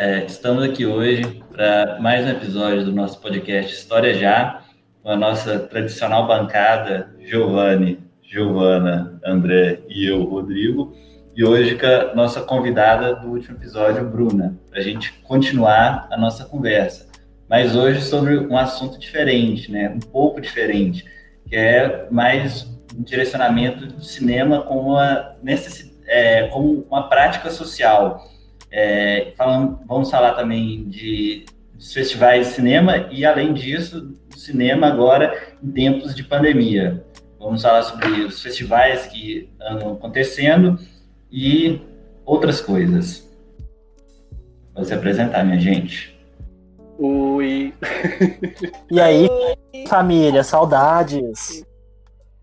É, estamos aqui hoje para mais um episódio do nosso podcast História Já, com a nossa tradicional bancada, Giovanni, Giovana, André e eu, Rodrigo, e hoje com a nossa convidada do último episódio, Bruna, para a gente continuar a nossa conversa. Mas hoje sobre um assunto diferente, né? um pouco diferente, que é mais um direcionamento do cinema como uma, necess... é, como uma prática social é, falando, vamos falar também de dos festivais de cinema e, além disso, cinema agora em tempos de pandemia. Vamos falar sobre os festivais que andam acontecendo e outras coisas. Vou se apresentar, minha gente. Oi. E aí, família, saudades.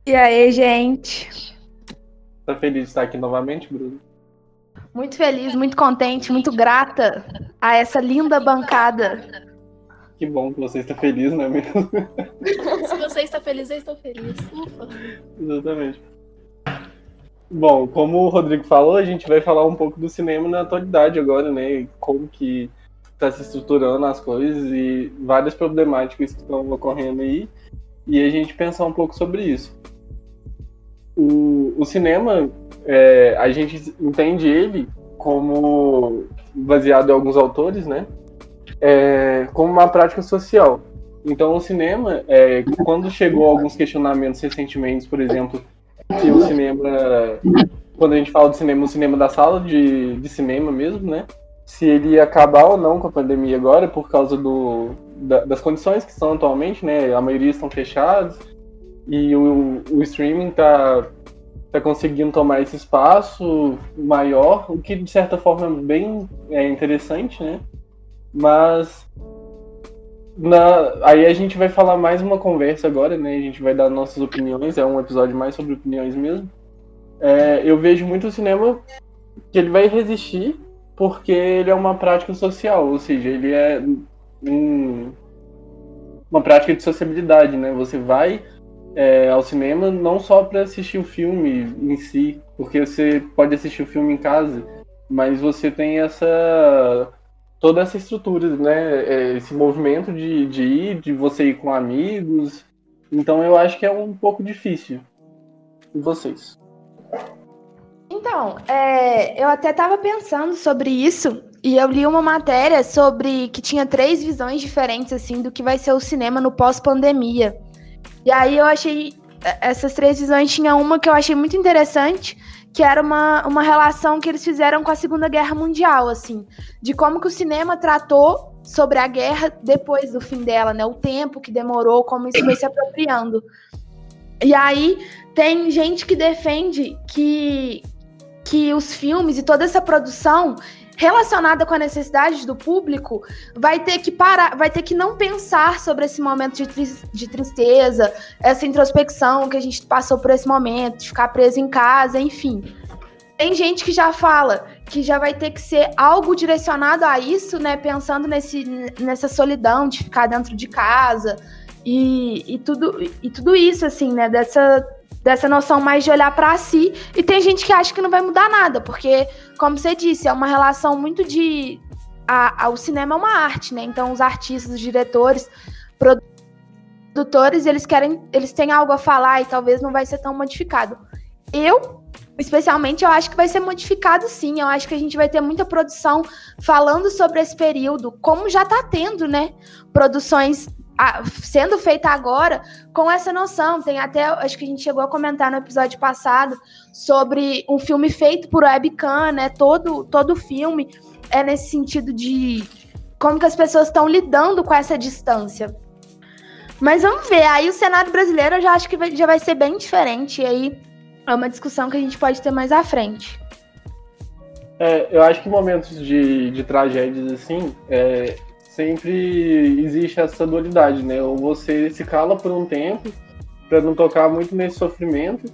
E aí, gente? Tá feliz de estar aqui novamente, Bruno? Muito feliz, muito contente, muito grata a essa linda bancada. Que bom que você está feliz, não é mesmo? Se você está feliz, eu estou feliz. Ufa. Exatamente. Bom, como o Rodrigo falou, a gente vai falar um pouco do cinema na atualidade agora, né? Como que está se estruturando as coisas e várias problemáticas que estão ocorrendo aí. E a gente pensar um pouco sobre isso. O, o cinema, é, a gente entende ele como baseado em alguns autores, né? É, como uma prática social. Então, o cinema, é, quando chegou alguns questionamentos recentemente, por exemplo, que o cinema, quando a gente fala de cinema, o cinema da sala de, de cinema mesmo, né? Se ele ia acabar ou não com a pandemia agora, por causa do, da, das condições que estão atualmente, né? A maioria estão fechados e o, o streaming está está conseguindo tomar esse espaço maior, o que de certa forma é bem é, interessante, né? Mas na, aí a gente vai falar mais uma conversa agora, né? A gente vai dar nossas opiniões, é um episódio mais sobre opiniões mesmo. É, eu vejo muito o cinema que ele vai resistir porque ele é uma prática social, ou seja, ele é um, uma prática de sociabilidade, né? Você vai é, ao cinema não só para assistir o filme em si, porque você pode assistir o filme em casa, mas você tem essa toda essa estrutura, né? É, esse movimento de, de ir, de você ir com amigos. Então eu acho que é um pouco difícil. E vocês? Então, é, eu até estava pensando sobre isso e eu li uma matéria sobre que tinha três visões diferentes assim do que vai ser o cinema no pós-pandemia. E aí eu achei. É, essas três visões tinha uma que eu achei muito interessante, que era uma, uma relação que eles fizeram com a Segunda Guerra Mundial, assim, de como que o cinema tratou sobre a guerra depois do fim dela, né? O tempo que demorou, como isso foi se apropriando. E aí tem gente que defende que, que os filmes e toda essa produção relacionada com a necessidade do público, vai ter que parar, vai ter que não pensar sobre esse momento de, tri de tristeza, essa introspecção que a gente passou por esse momento, de ficar preso em casa, enfim. Tem gente que já fala que já vai ter que ser algo direcionado a isso, né? Pensando nesse, nessa solidão de ficar dentro de casa e, e, tudo, e tudo isso, assim, né? Dessa dessa noção mais de olhar para si. E tem gente que acha que não vai mudar nada, porque, como você disse, é uma relação muito de. A, a, o cinema é uma arte, né? Então, os artistas, os diretores, produtores, eles querem. Eles têm algo a falar e talvez não vai ser tão modificado. Eu, especialmente, eu acho que vai ser modificado sim. Eu acho que a gente vai ter muita produção falando sobre esse período, como já está tendo, né? Produções a, sendo feita agora com essa noção. Tem até, acho que a gente chegou a comentar no episódio passado sobre um filme feito por webcam, né? Todo todo filme é nesse sentido de como que as pessoas estão lidando com essa distância. Mas vamos ver, aí o Senado brasileiro eu já acho que vai, já vai ser bem diferente, e aí é uma discussão que a gente pode ter mais à frente. É, eu acho que momentos de, de tragédias assim, é, sempre existe essa dualidade, né? Ou você se cala por um tempo para não tocar muito nesse sofrimento,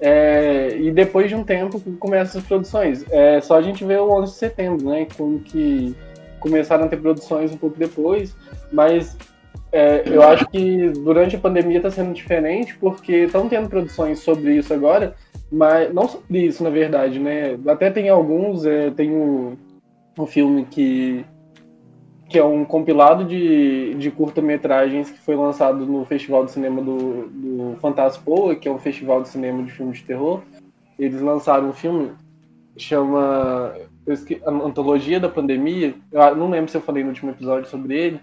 é, e depois de um tempo começam as produções. É só a gente ver o 11 de setembro, né? Como que começaram a ter produções um pouco depois, mas é, eu acho que durante a pandemia está sendo diferente porque estão tendo produções sobre isso agora, mas não sobre isso na verdade, né? Até tem alguns, é, tem o, um filme que que é um compilado de, de curta-metragens que foi lançado no Festival de Cinema do, do Fantaspoa, que é um festival de cinema de filmes de terror. Eles lançaram um filme chama a Antologia da Pandemia. Eu não lembro se eu falei no último episódio sobre ele,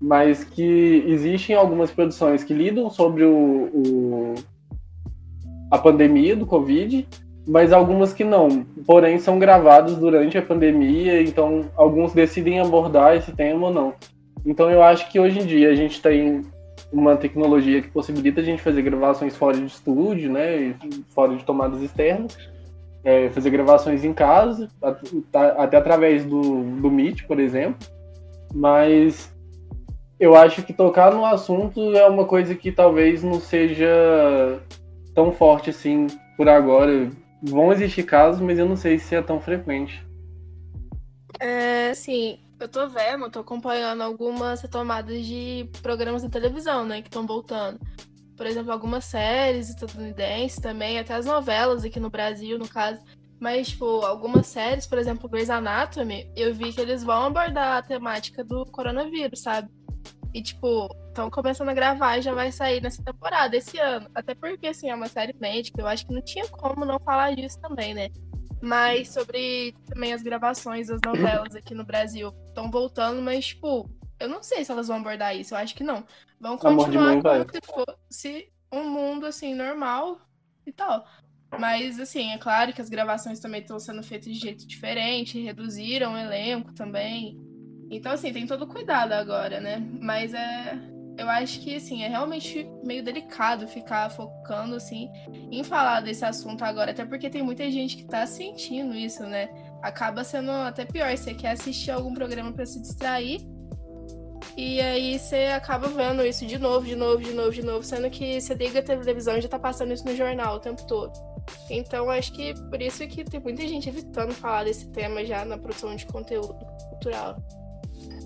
mas que existem algumas produções que lidam sobre o, o a pandemia do Covid mas algumas que não. Porém, são gravados durante a pandemia, então alguns decidem abordar esse tema ou não. Então, eu acho que hoje em dia a gente tem uma tecnologia que possibilita a gente fazer gravações fora de estúdio, né, fora de tomadas externas, é, fazer gravações em casa, até através do, do Meet, por exemplo. Mas eu acho que tocar no assunto é uma coisa que talvez não seja tão forte assim por agora vão existir casos, mas eu não sei se é tão frequente. É, sim, eu tô vendo, tô acompanhando algumas retomadas de programas de televisão, né, que estão voltando. Por exemplo, algumas séries estadunidenses também, até as novelas aqui no Brasil, no caso. Mas, tipo, algumas séries, por exemplo, Grey's Anatomy, eu vi que eles vão abordar a temática do coronavírus, sabe? E, tipo, estão começando a gravar e já vai sair nessa temporada, esse ano. Até porque, assim, é uma série médica, eu acho que não tinha como não falar disso também, né? Mas sobre também as gravações das novelas aqui no Brasil estão voltando, mas, tipo, eu não sei se elas vão abordar isso, eu acho que não. Vão continuar como se fosse um mundo, assim, normal e tal. Mas, assim, é claro que as gravações também estão sendo feitas de jeito diferente, reduziram o elenco também. Então, assim, tem todo cuidado agora, né? Mas é, eu acho que, assim, é realmente meio delicado ficar focando, assim, em falar desse assunto agora, até porque tem muita gente que tá sentindo isso, né? Acaba sendo até pior, você quer assistir algum programa para se distrair, e aí você acaba vendo isso de novo, de novo, de novo, de novo, sendo que você liga a televisão e já tá passando isso no jornal o tempo todo. Então, acho que por isso que tem muita gente evitando falar desse tema já na produção de conteúdo cultural.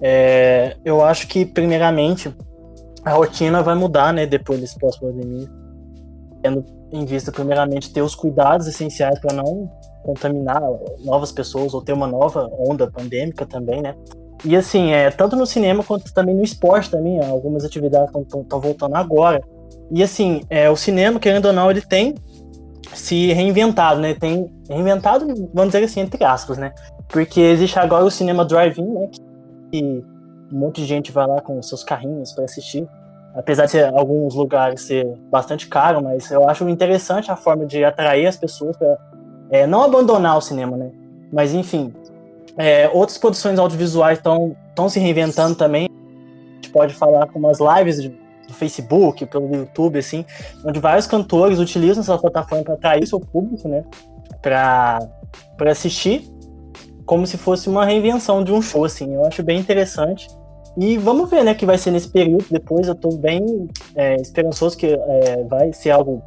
É, eu acho que, primeiramente, a rotina vai mudar, né, depois desse pós-pandemia. Tendo em vista, primeiramente, ter os cuidados essenciais para não contaminar novas pessoas ou ter uma nova onda pandêmica também, né? E assim, é, tanto no cinema quanto também no esporte também, algumas atividades estão voltando agora. E assim, é, o cinema, querendo ou não, ele tem se reinventado, né? Tem reinventado, vamos dizer assim, entre aspas, né? Porque existe agora o cinema drive-in, né? Que um monte de gente vai lá com seus carrinhos para assistir. Apesar de alguns lugares ser bastante caro, mas eu acho interessante a forma de atrair as pessoas para é, não abandonar o cinema, né? Mas enfim, é, outras produções audiovisuais estão se reinventando também. A gente pode falar com umas lives de, do Facebook, pelo YouTube, assim, onde vários cantores utilizam essa plataforma para atrair seu público, né? Para assistir, como se fosse uma reinvenção de um show, assim. Eu acho bem interessante. E vamos ver, né, que vai ser nesse período. Depois eu tô bem é, esperançoso que é, vai ser algo.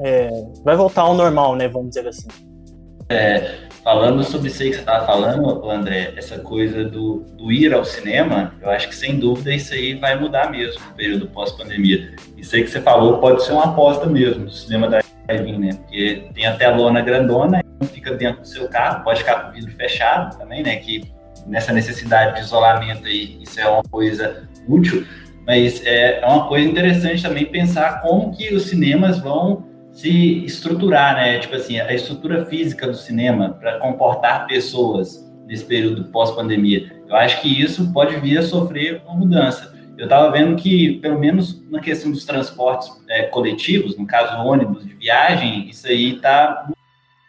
É, vai voltar ao normal, né, vamos dizer assim. É, falando sobre isso aí que você estava falando, André, essa coisa do, do, ir ao cinema, eu acho que sem dúvida isso aí vai mudar mesmo no período pós-pandemia. Isso aí que você falou pode ser uma aposta mesmo do cinema da drive né? Porque tem a telona grandona, fica dentro do seu carro, pode ficar com o vidro fechado também, né? Que nessa necessidade de isolamento aí, isso é uma coisa útil, mas é, é uma coisa interessante também pensar como que os cinemas vão se estruturar, né? Tipo assim, a estrutura física do cinema para comportar pessoas nesse período pós-pandemia. Eu acho que isso pode vir a sofrer uma mudança. Eu estava vendo que, pelo menos na questão dos transportes é, coletivos, no caso ônibus de viagem, isso aí está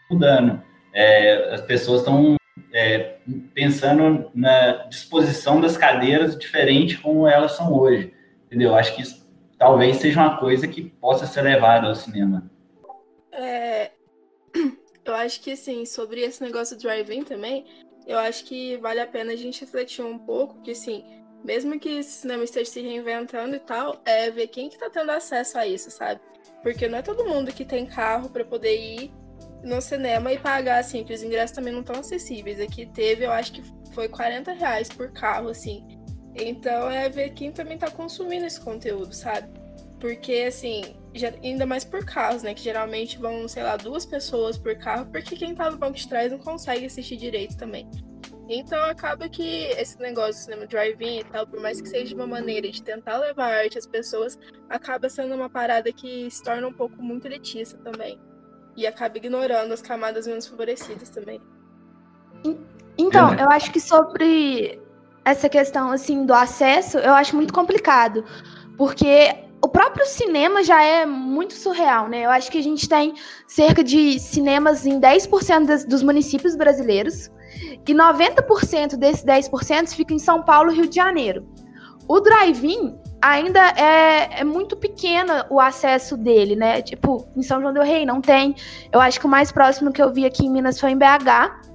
mudando. É, as pessoas estão é, pensando na disposição das cadeiras diferente como elas são hoje, entendeu? Acho que isso talvez seja uma coisa que possa ser levada ao cinema. É, eu acho que, assim, sobre esse negócio do drive-in também, eu acho que vale a pena a gente refletir um pouco, que, assim, mesmo que o cinema esteja se reinventando e tal, é ver quem que tá tendo acesso a isso, sabe? Porque não é todo mundo que tem carro para poder ir no cinema e pagar, assim, que os ingressos também não estão acessíveis. Aqui teve, eu acho que foi 40 reais por carro, assim. Então é ver quem também tá consumindo esse conteúdo, sabe? Porque, assim, ainda mais por carros, né? Que geralmente vão, sei lá, duas pessoas por carro, porque quem tá no banco de trás não consegue assistir direito também. Então acaba que esse negócio do cinema drive-in e tal, por mais que seja uma maneira de tentar levar arte às pessoas, acaba sendo uma parada que se torna um pouco muito elitista também. E acaba ignorando as camadas menos favorecidas também. Então, eu acho que sobre essa questão assim do acesso, eu acho muito complicado, porque o próprio cinema já é muito surreal, né? Eu acho que a gente tem cerca de cinemas em 10% das, dos municípios brasileiros e 90% desses 10% fica em São Paulo e Rio de Janeiro. O drive-in ainda é, é, muito pequeno o acesso dele, né? Tipo, em São João del Rei não tem. Eu acho que o mais próximo que eu vi aqui em Minas foi em BH.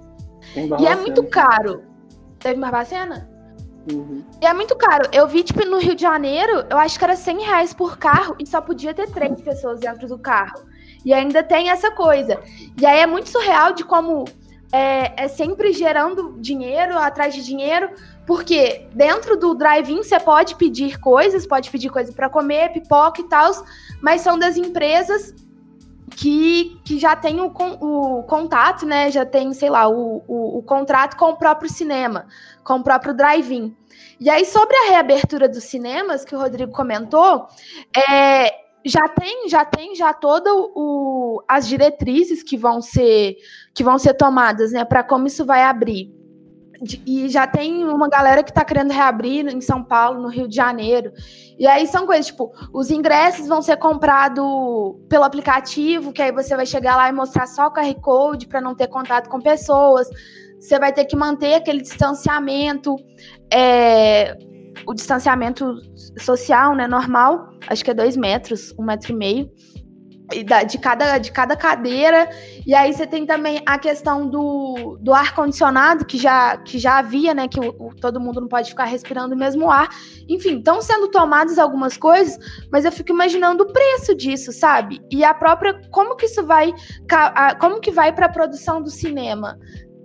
E é muito caro. Teve Barbacena? Uhum. E é muito caro. Eu vi, tipo, no Rio de Janeiro, eu acho que era 100 reais por carro e só podia ter três pessoas dentro do carro. E ainda tem essa coisa. E aí é muito surreal de como é, é sempre gerando dinheiro atrás de dinheiro, porque dentro do drive-in você pode pedir coisas, pode pedir coisa para comer, pipoca e tal, mas são das empresas que, que já tem o, o contato, né? Já tem, sei lá, o, o, o contrato com o próprio cinema, com o próprio drive-in. E aí, sobre a reabertura dos cinemas, que o Rodrigo comentou, é, já tem, já tem já toda as diretrizes que vão ser que vão ser tomadas, né, para como isso vai abrir e já tem uma galera que está querendo reabrir em São Paulo, no Rio de Janeiro. E aí são coisas tipo, os ingressos vão ser comprados pelo aplicativo, que aí você vai chegar lá e mostrar só o QR Code para não ter contato com pessoas. Você vai ter que manter aquele distanciamento, é, o distanciamento social, né, normal, acho que é dois metros, um metro e meio de cada, de cada cadeira. E aí você tem também a questão do, do ar-condicionado, que já, que já havia, né? Que o, o, todo mundo não pode ficar respirando o mesmo ar. Enfim, estão sendo tomadas algumas coisas, mas eu fico imaginando o preço disso, sabe? E a própria. Como que isso vai. Como que vai para a produção do cinema?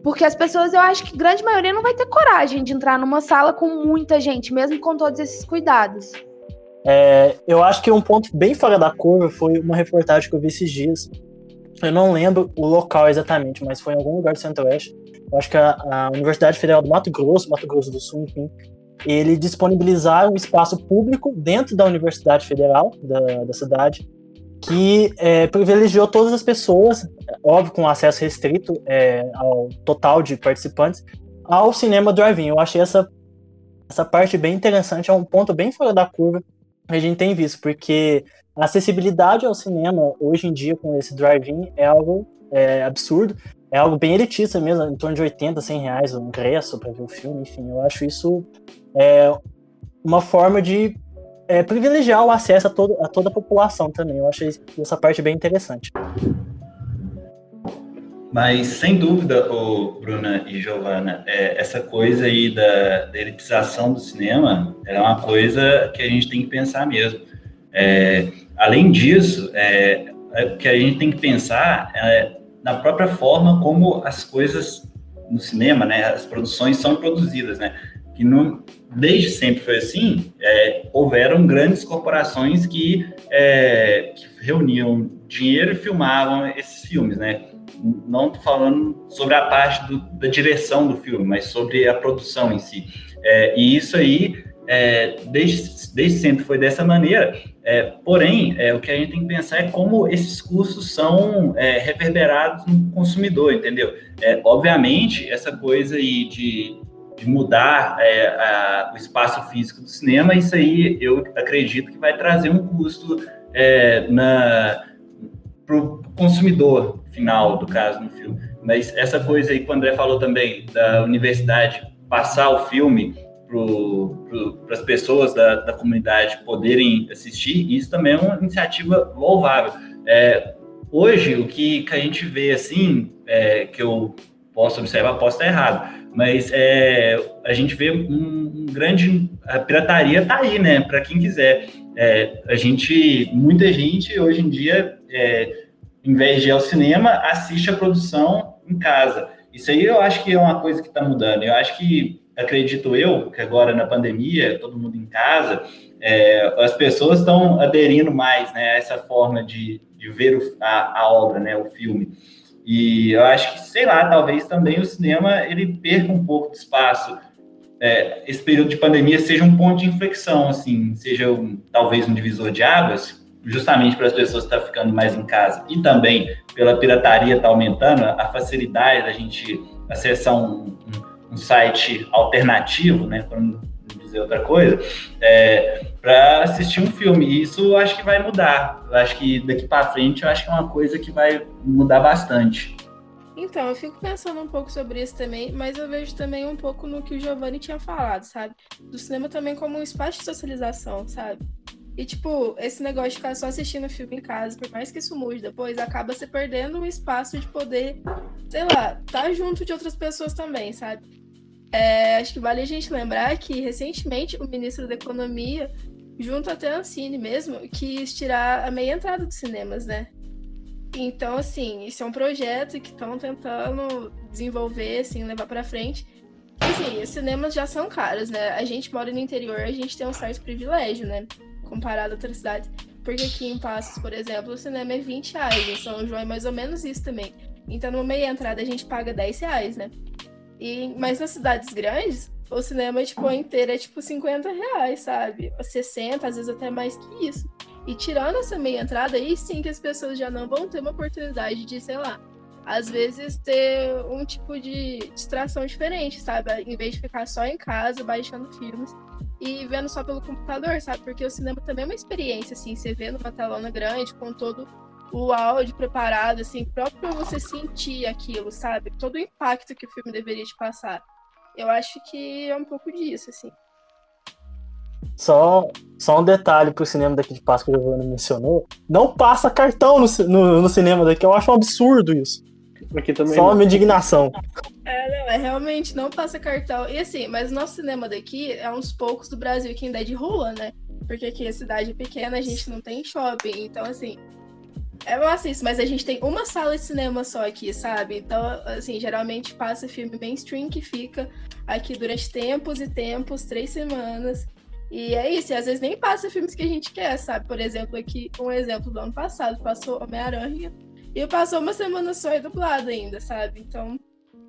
Porque as pessoas, eu acho que grande maioria não vai ter coragem de entrar numa sala com muita gente, mesmo com todos esses cuidados. É, eu acho que um ponto bem fora da curva foi uma reportagem que eu vi esses dias. Eu não lembro o local exatamente, mas foi em algum lugar do Centro-Oeste. Eu acho que a, a, Universidade Federal do Mato Grosso, Mato Grosso do Sul, enfim, ele disponibilizaram um espaço público dentro da Universidade Federal da, da cidade que é, privilegiou todas as pessoas, óbvio com acesso restrito é, ao total de participantes, ao cinema drive-in. Eu achei essa, essa parte bem interessante, é um ponto bem fora da curva a gente tem visto, porque a acessibilidade ao cinema hoje em dia com esse drive-in é algo é, absurdo, é algo bem elitista mesmo, em torno de 80, 100 reais o ingresso para ver o filme, enfim, eu acho isso é, uma forma de é, privilegiar o acesso a, todo, a toda a população também, eu achei essa parte bem interessante. Mas, sem dúvida, o Bruna e Giovana, é, essa coisa aí da, da, elitização do cinema é uma coisa que a gente tem que pensar mesmo. É, além disso, é, é, que a gente tem que pensar é na própria forma como as coisas no cinema, né, as produções são produzidas, né? Que não, desde sempre foi assim, é, houveram grandes corporações que, é, que reuniam dinheiro e filmavam esses filmes, né? Não estou falando sobre a parte do, da direção do filme, mas sobre a produção em si. É, e isso aí, é, desde, desde sempre foi dessa maneira. É, porém, é, o que a gente tem que pensar é como esses custos são é, reverberados no consumidor, entendeu? É, obviamente, essa coisa aí de, de mudar a, o espaço físico do cinema, isso aí eu acredito que vai trazer um custo na para o consumidor final, do caso, no filme. Mas essa coisa aí que o André falou também, da universidade passar o filme para as pessoas da, da, comunidade poderem assistir, isso também é uma iniciativa louvável. É, hoje, o que, que, a gente vê, assim, é, que eu posso observar, posso estar errado, mas é, a gente vê um, um, grande... A pirataria tá aí, né, para quem quiser. É, a gente, muita gente, hoje em dia, é, em vez de ir ao cinema, assiste a produção em casa. Isso aí eu acho que é uma coisa que está mudando. Eu acho que, acredito eu, que agora na pandemia, todo mundo em casa, é, as pessoas estão aderindo mais né, a essa forma de, de ver o, a, a, obra, né, o filme. E eu acho que, sei lá, talvez também o cinema ele perca um pouco de espaço. É, esse período de pandemia seja um ponto de inflexão, assim, seja um, talvez um divisor de águas, justamente para as pessoas estar ficando mais em casa e também pela pirataria está aumentando, a facilidade da gente acessar um, um, um site alternativo, né, para não dizer outra coisa, é, para assistir um filme. E isso eu acho que vai mudar. Eu acho que daqui para frente eu acho que é uma coisa que vai mudar bastante. Então, eu fico pensando um pouco sobre isso também, mas eu vejo também um pouco no que o Giovanni tinha falado, sabe? Do cinema também como um espaço de socialização, sabe? E, tipo, esse negócio de ficar só assistindo filme em casa, por mais que isso mude depois, acaba se perdendo o espaço de poder, sei lá, estar tá junto de outras pessoas também, sabe? É, acho que vale a gente lembrar que, recentemente, o ministro da Economia, junto até a Ancine mesmo, quis tirar a meia entrada dos cinemas, né? Então, assim, isso é um projeto que estão tentando desenvolver, assim, levar para frente. Assim, os cinemas já são caros, né? A gente mora no interior, a gente tem um certo privilégio, né? comparado a outras cidades. Porque aqui em Passos, por exemplo, o cinema é 20 reais. Em São João é mais ou menos isso também. Então, no meia entrada, a gente paga 10 reais, né? E, mas nas cidades grandes, o cinema, tipo, inteiro é tipo 50 reais, sabe? 60, às vezes até mais que isso. E tirando essa meia entrada, aí sim que as pessoas já não vão ter uma oportunidade de, sei lá, às vezes ter um tipo de distração diferente, sabe? Em vez de ficar só em casa baixando filmes e vendo só pelo computador, sabe? Porque o cinema também é uma experiência, assim, você vê numa telona grande, com todo o áudio preparado, assim, próprio pra você sentir aquilo, sabe? Todo o impacto que o filme deveria te passar. Eu acho que é um pouco disso, assim. Só, só um detalhe pro cinema daqui de Páscoa que o Giovanni mencionou. Não passa cartão no, no, no cinema daqui, eu acho um absurdo isso. Aqui também. Só uma indignação. É, não, é realmente não passa cartão. E assim, mas o nosso cinema daqui é uns poucos do Brasil que ainda é de rua, né? Porque aqui a cidade é pequena, a gente não tem shopping. Então, assim, é massa isso, mas a gente tem uma sala de cinema só aqui, sabe? Então, assim, geralmente passa filme mainstream que fica aqui durante tempos e tempos, três semanas. E é isso, e às vezes nem passa filmes que a gente quer, sabe? Por exemplo, aqui, um exemplo do ano passado, passou Homem-Aranha e passou uma semana só e dublado ainda, sabe? Então,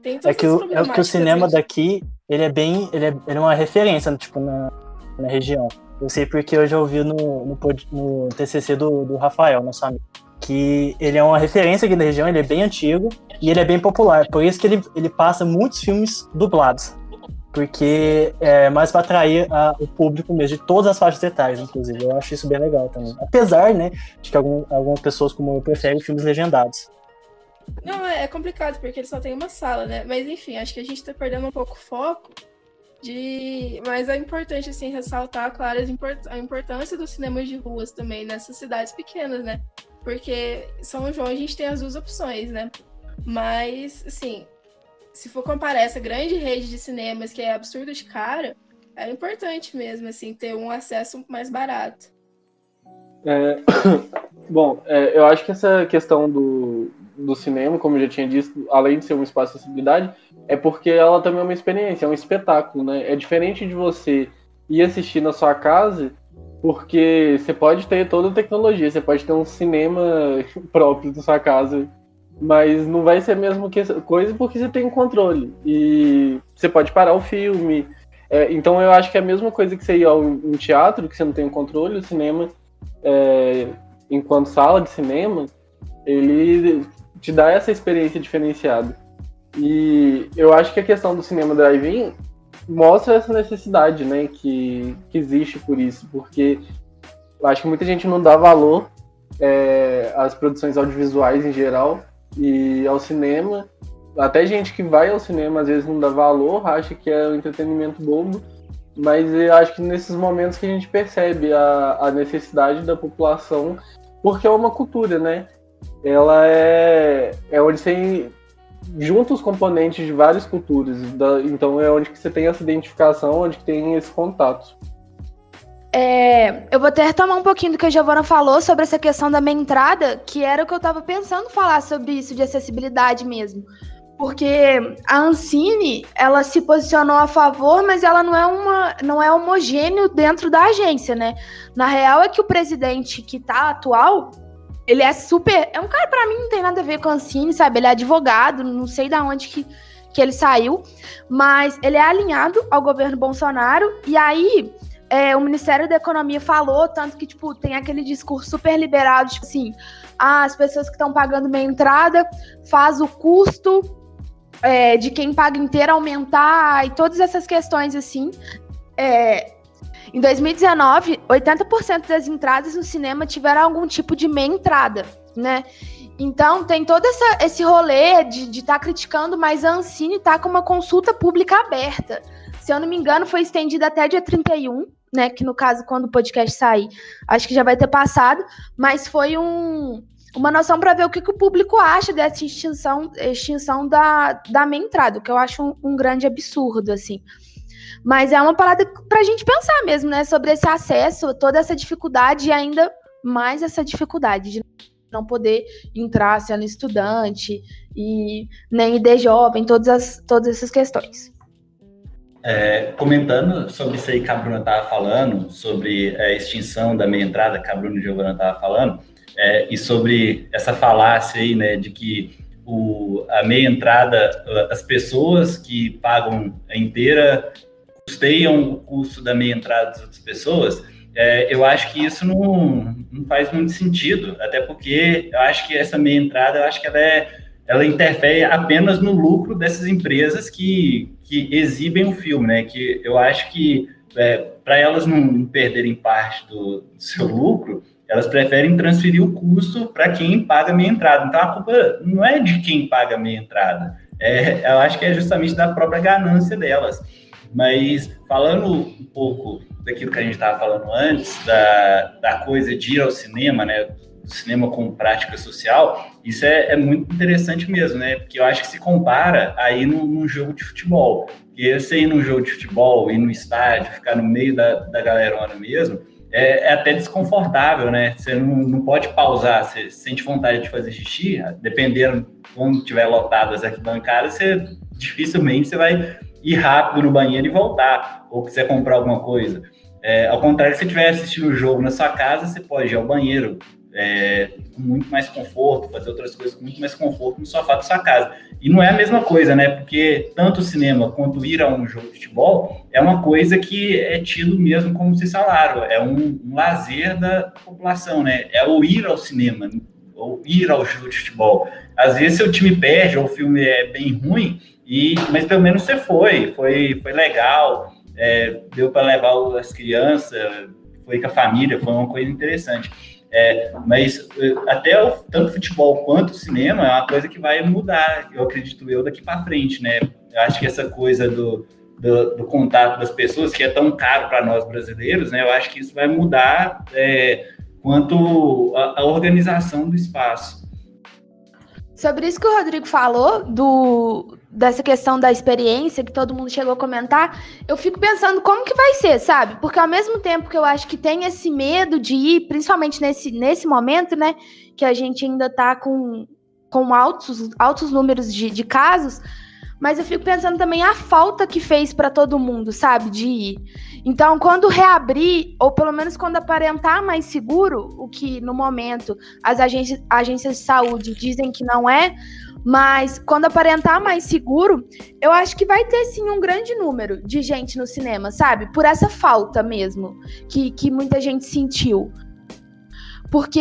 tem é que o, é que o cinema daqui, ele é bem, ele é, ele é uma referência, tipo, na, na região. Eu sei porque eu já ouvi no, no, no TCC do, do Rafael, nosso amigo, que ele é uma referência aqui na região, ele é bem antigo e ele é bem popular. Por isso que ele, ele passa muitos filmes dublados. Porque é mais para atrair a, o público mesmo, de todas as faixas etárias, inclusive. Eu acho isso bem legal também. Apesar, né, de que algum, algumas pessoas como eu preferem filmes legendados. Não, é, é complicado, porque ele só tem uma sala, né? Mas enfim, acho que a gente tá perdendo um pouco o foco de. Mas é importante, assim, ressaltar, claro, a importância dos cinemas de ruas também nessas cidades pequenas, né? Porque São João a gente tem as duas opções, né? Mas, assim, se for comparar essa grande rede de cinemas que é absurdo de cara, é importante mesmo, assim, ter um acesso mais barato. É, bom, é, eu acho que essa questão do, do cinema, como eu já tinha dito, além de ser um espaço de acessibilidade, é porque ela também é uma experiência, é um espetáculo, né? É diferente de você ir assistir na sua casa, porque você pode ter toda a tecnologia, você pode ter um cinema próprio da sua casa, mas não vai ser a mesma coisa porque você tem controle. E você pode parar o filme. É, então eu acho que é a mesma coisa que você ir ao um teatro, que você não tem o controle, o cinema, é, enquanto sala de cinema, ele te dá essa experiência diferenciada. E eu acho que a questão do cinema drive-in mostra essa necessidade, né, que, que existe por isso, porque eu acho que muita gente não dá valor é, às produções audiovisuais em geral e ao cinema. Até gente que vai ao cinema às vezes não dá valor, acha que é um entretenimento bobo, mas eu acho que nesses momentos que a gente percebe a, a necessidade da população, porque é uma cultura, né? ela é, é onde você junta os componentes de várias culturas. Da, então é onde que você tem essa identificação, onde que tem esse contato. É, eu vou até retomar um pouquinho do que a Giovana falou sobre essa questão da minha entrada, que era o que eu estava pensando falar sobre isso, de acessibilidade mesmo. Porque a Ancine, ela se posicionou a favor, mas ela não é, uma, não é homogêneo dentro da agência, né? Na real é que o presidente que está atual, ele é super. É um cara, para mim, não tem nada a ver com a Ancine, sabe? Ele é advogado, não sei da onde que, que ele saiu, mas ele é alinhado ao governo Bolsonaro, e aí. É, o Ministério da Economia falou, tanto que, tipo, tem aquele discurso super liberado, tipo assim, ah, as pessoas que estão pagando meia entrada faz o custo é, de quem paga inteira aumentar e todas essas questões assim. É, em 2019, 80% das entradas no cinema tiveram algum tipo de meia entrada, né? Então tem todo essa, esse rolê de estar tá criticando, mas a Ancine está com uma consulta pública aberta. Se eu não me engano, foi estendida até dia 31, né? Que no caso, quando o podcast sair, acho que já vai ter passado, mas foi um, uma noção para ver o que, que, o público acha dessa extinção, extinção da, da minha entrada, que eu acho um, um, grande absurdo, assim. Mas é uma parada para a gente pensar mesmo, né? Sobre esse acesso, toda essa dificuldade e ainda mais essa dificuldade de não poder entrar sendo estudante e nem ID jovem, todas, as, todas essas questões. É, comentando sobre isso aí que a Bruna estava falando, sobre a extinção da meia entrada que a Bruna e Giovana estavam falando, é, e sobre essa falácia aí, né, de que o, a meia entrada, as pessoas que pagam a inteira custeiam o custo da meia entrada das outras pessoas, é, eu acho que isso não, não faz muito sentido, até porque eu acho que essa meia entrada, eu acho que ela é ela interfere apenas no lucro dessas empresas que, que exibem o filme, né? Que eu acho que é, para elas não perderem parte do, seu lucro, elas preferem transferir o custo para quem paga a meia entrada. Então a culpa não é de quem paga a meia entrada, é, eu acho que é justamente da própria ganância delas. Mas falando um pouco daquilo que a gente estava falando antes, da, da coisa de ir ao cinema, né? Do cinema como prática social, isso é, é muito interessante mesmo, né? Porque eu acho que se compara aí num, num jogo de futebol. Porque você ir num jogo de futebol, ir no estádio, ficar no meio da, da galerona mesmo, é, é, até desconfortável, né? Você não, não pode pausar, você sente vontade de fazer xixi, dependendo quando tiver lotado as arquibancadas, você dificilmente você vai ir rápido no banheiro e voltar, ou quiser comprar alguma coisa. É, ao contrário, se você estiver assistindo o jogo na sua casa, você pode ir ao banheiro, é, com muito mais conforto, fazer outras coisas com muito mais conforto no sofá da sua casa. E não é a mesma coisa, né? Porque tanto o cinema quanto ir a um jogo de futebol é uma coisa que é tido mesmo como se salário, é um, um lazer da população, né? É o ir ao cinema, ou ir ao jogo de futebol. Às vezes seu time perde ou o filme é bem ruim, e, mas pelo menos você foi, foi, foi legal, é, deu para levar as crianças, foi com a família, foi uma coisa interessante. É, mas é, até o, tanto futebol quanto o cinema é uma coisa que vai mudar, eu acredito eu, daqui para frente, né? Eu acho que essa coisa do, do, do contato das pessoas, que é tão caro para nós brasileiros, né? Eu acho que isso vai mudar é, quanto a, a organização do espaço. Sobre isso que o Rodrigo falou, do, dessa questão da experiência que todo mundo chegou a comentar, eu fico pensando como que vai ser, sabe? Porque ao mesmo tempo que eu acho que tem esse medo de ir, principalmente nesse, nesse momento, né, que a gente ainda tá com, com altos, altos números de, de casos, mas eu fico pensando também a falta que fez para todo mundo, sabe, de ir. Então, quando reabrir, ou pelo menos quando aparentar mais seguro, o que no momento as agências, agências de saúde dizem que não é, mas quando aparentar mais seguro, eu acho que vai ter sim um grande número de gente no cinema, sabe? Por essa falta mesmo que, que muita gente sentiu. Porque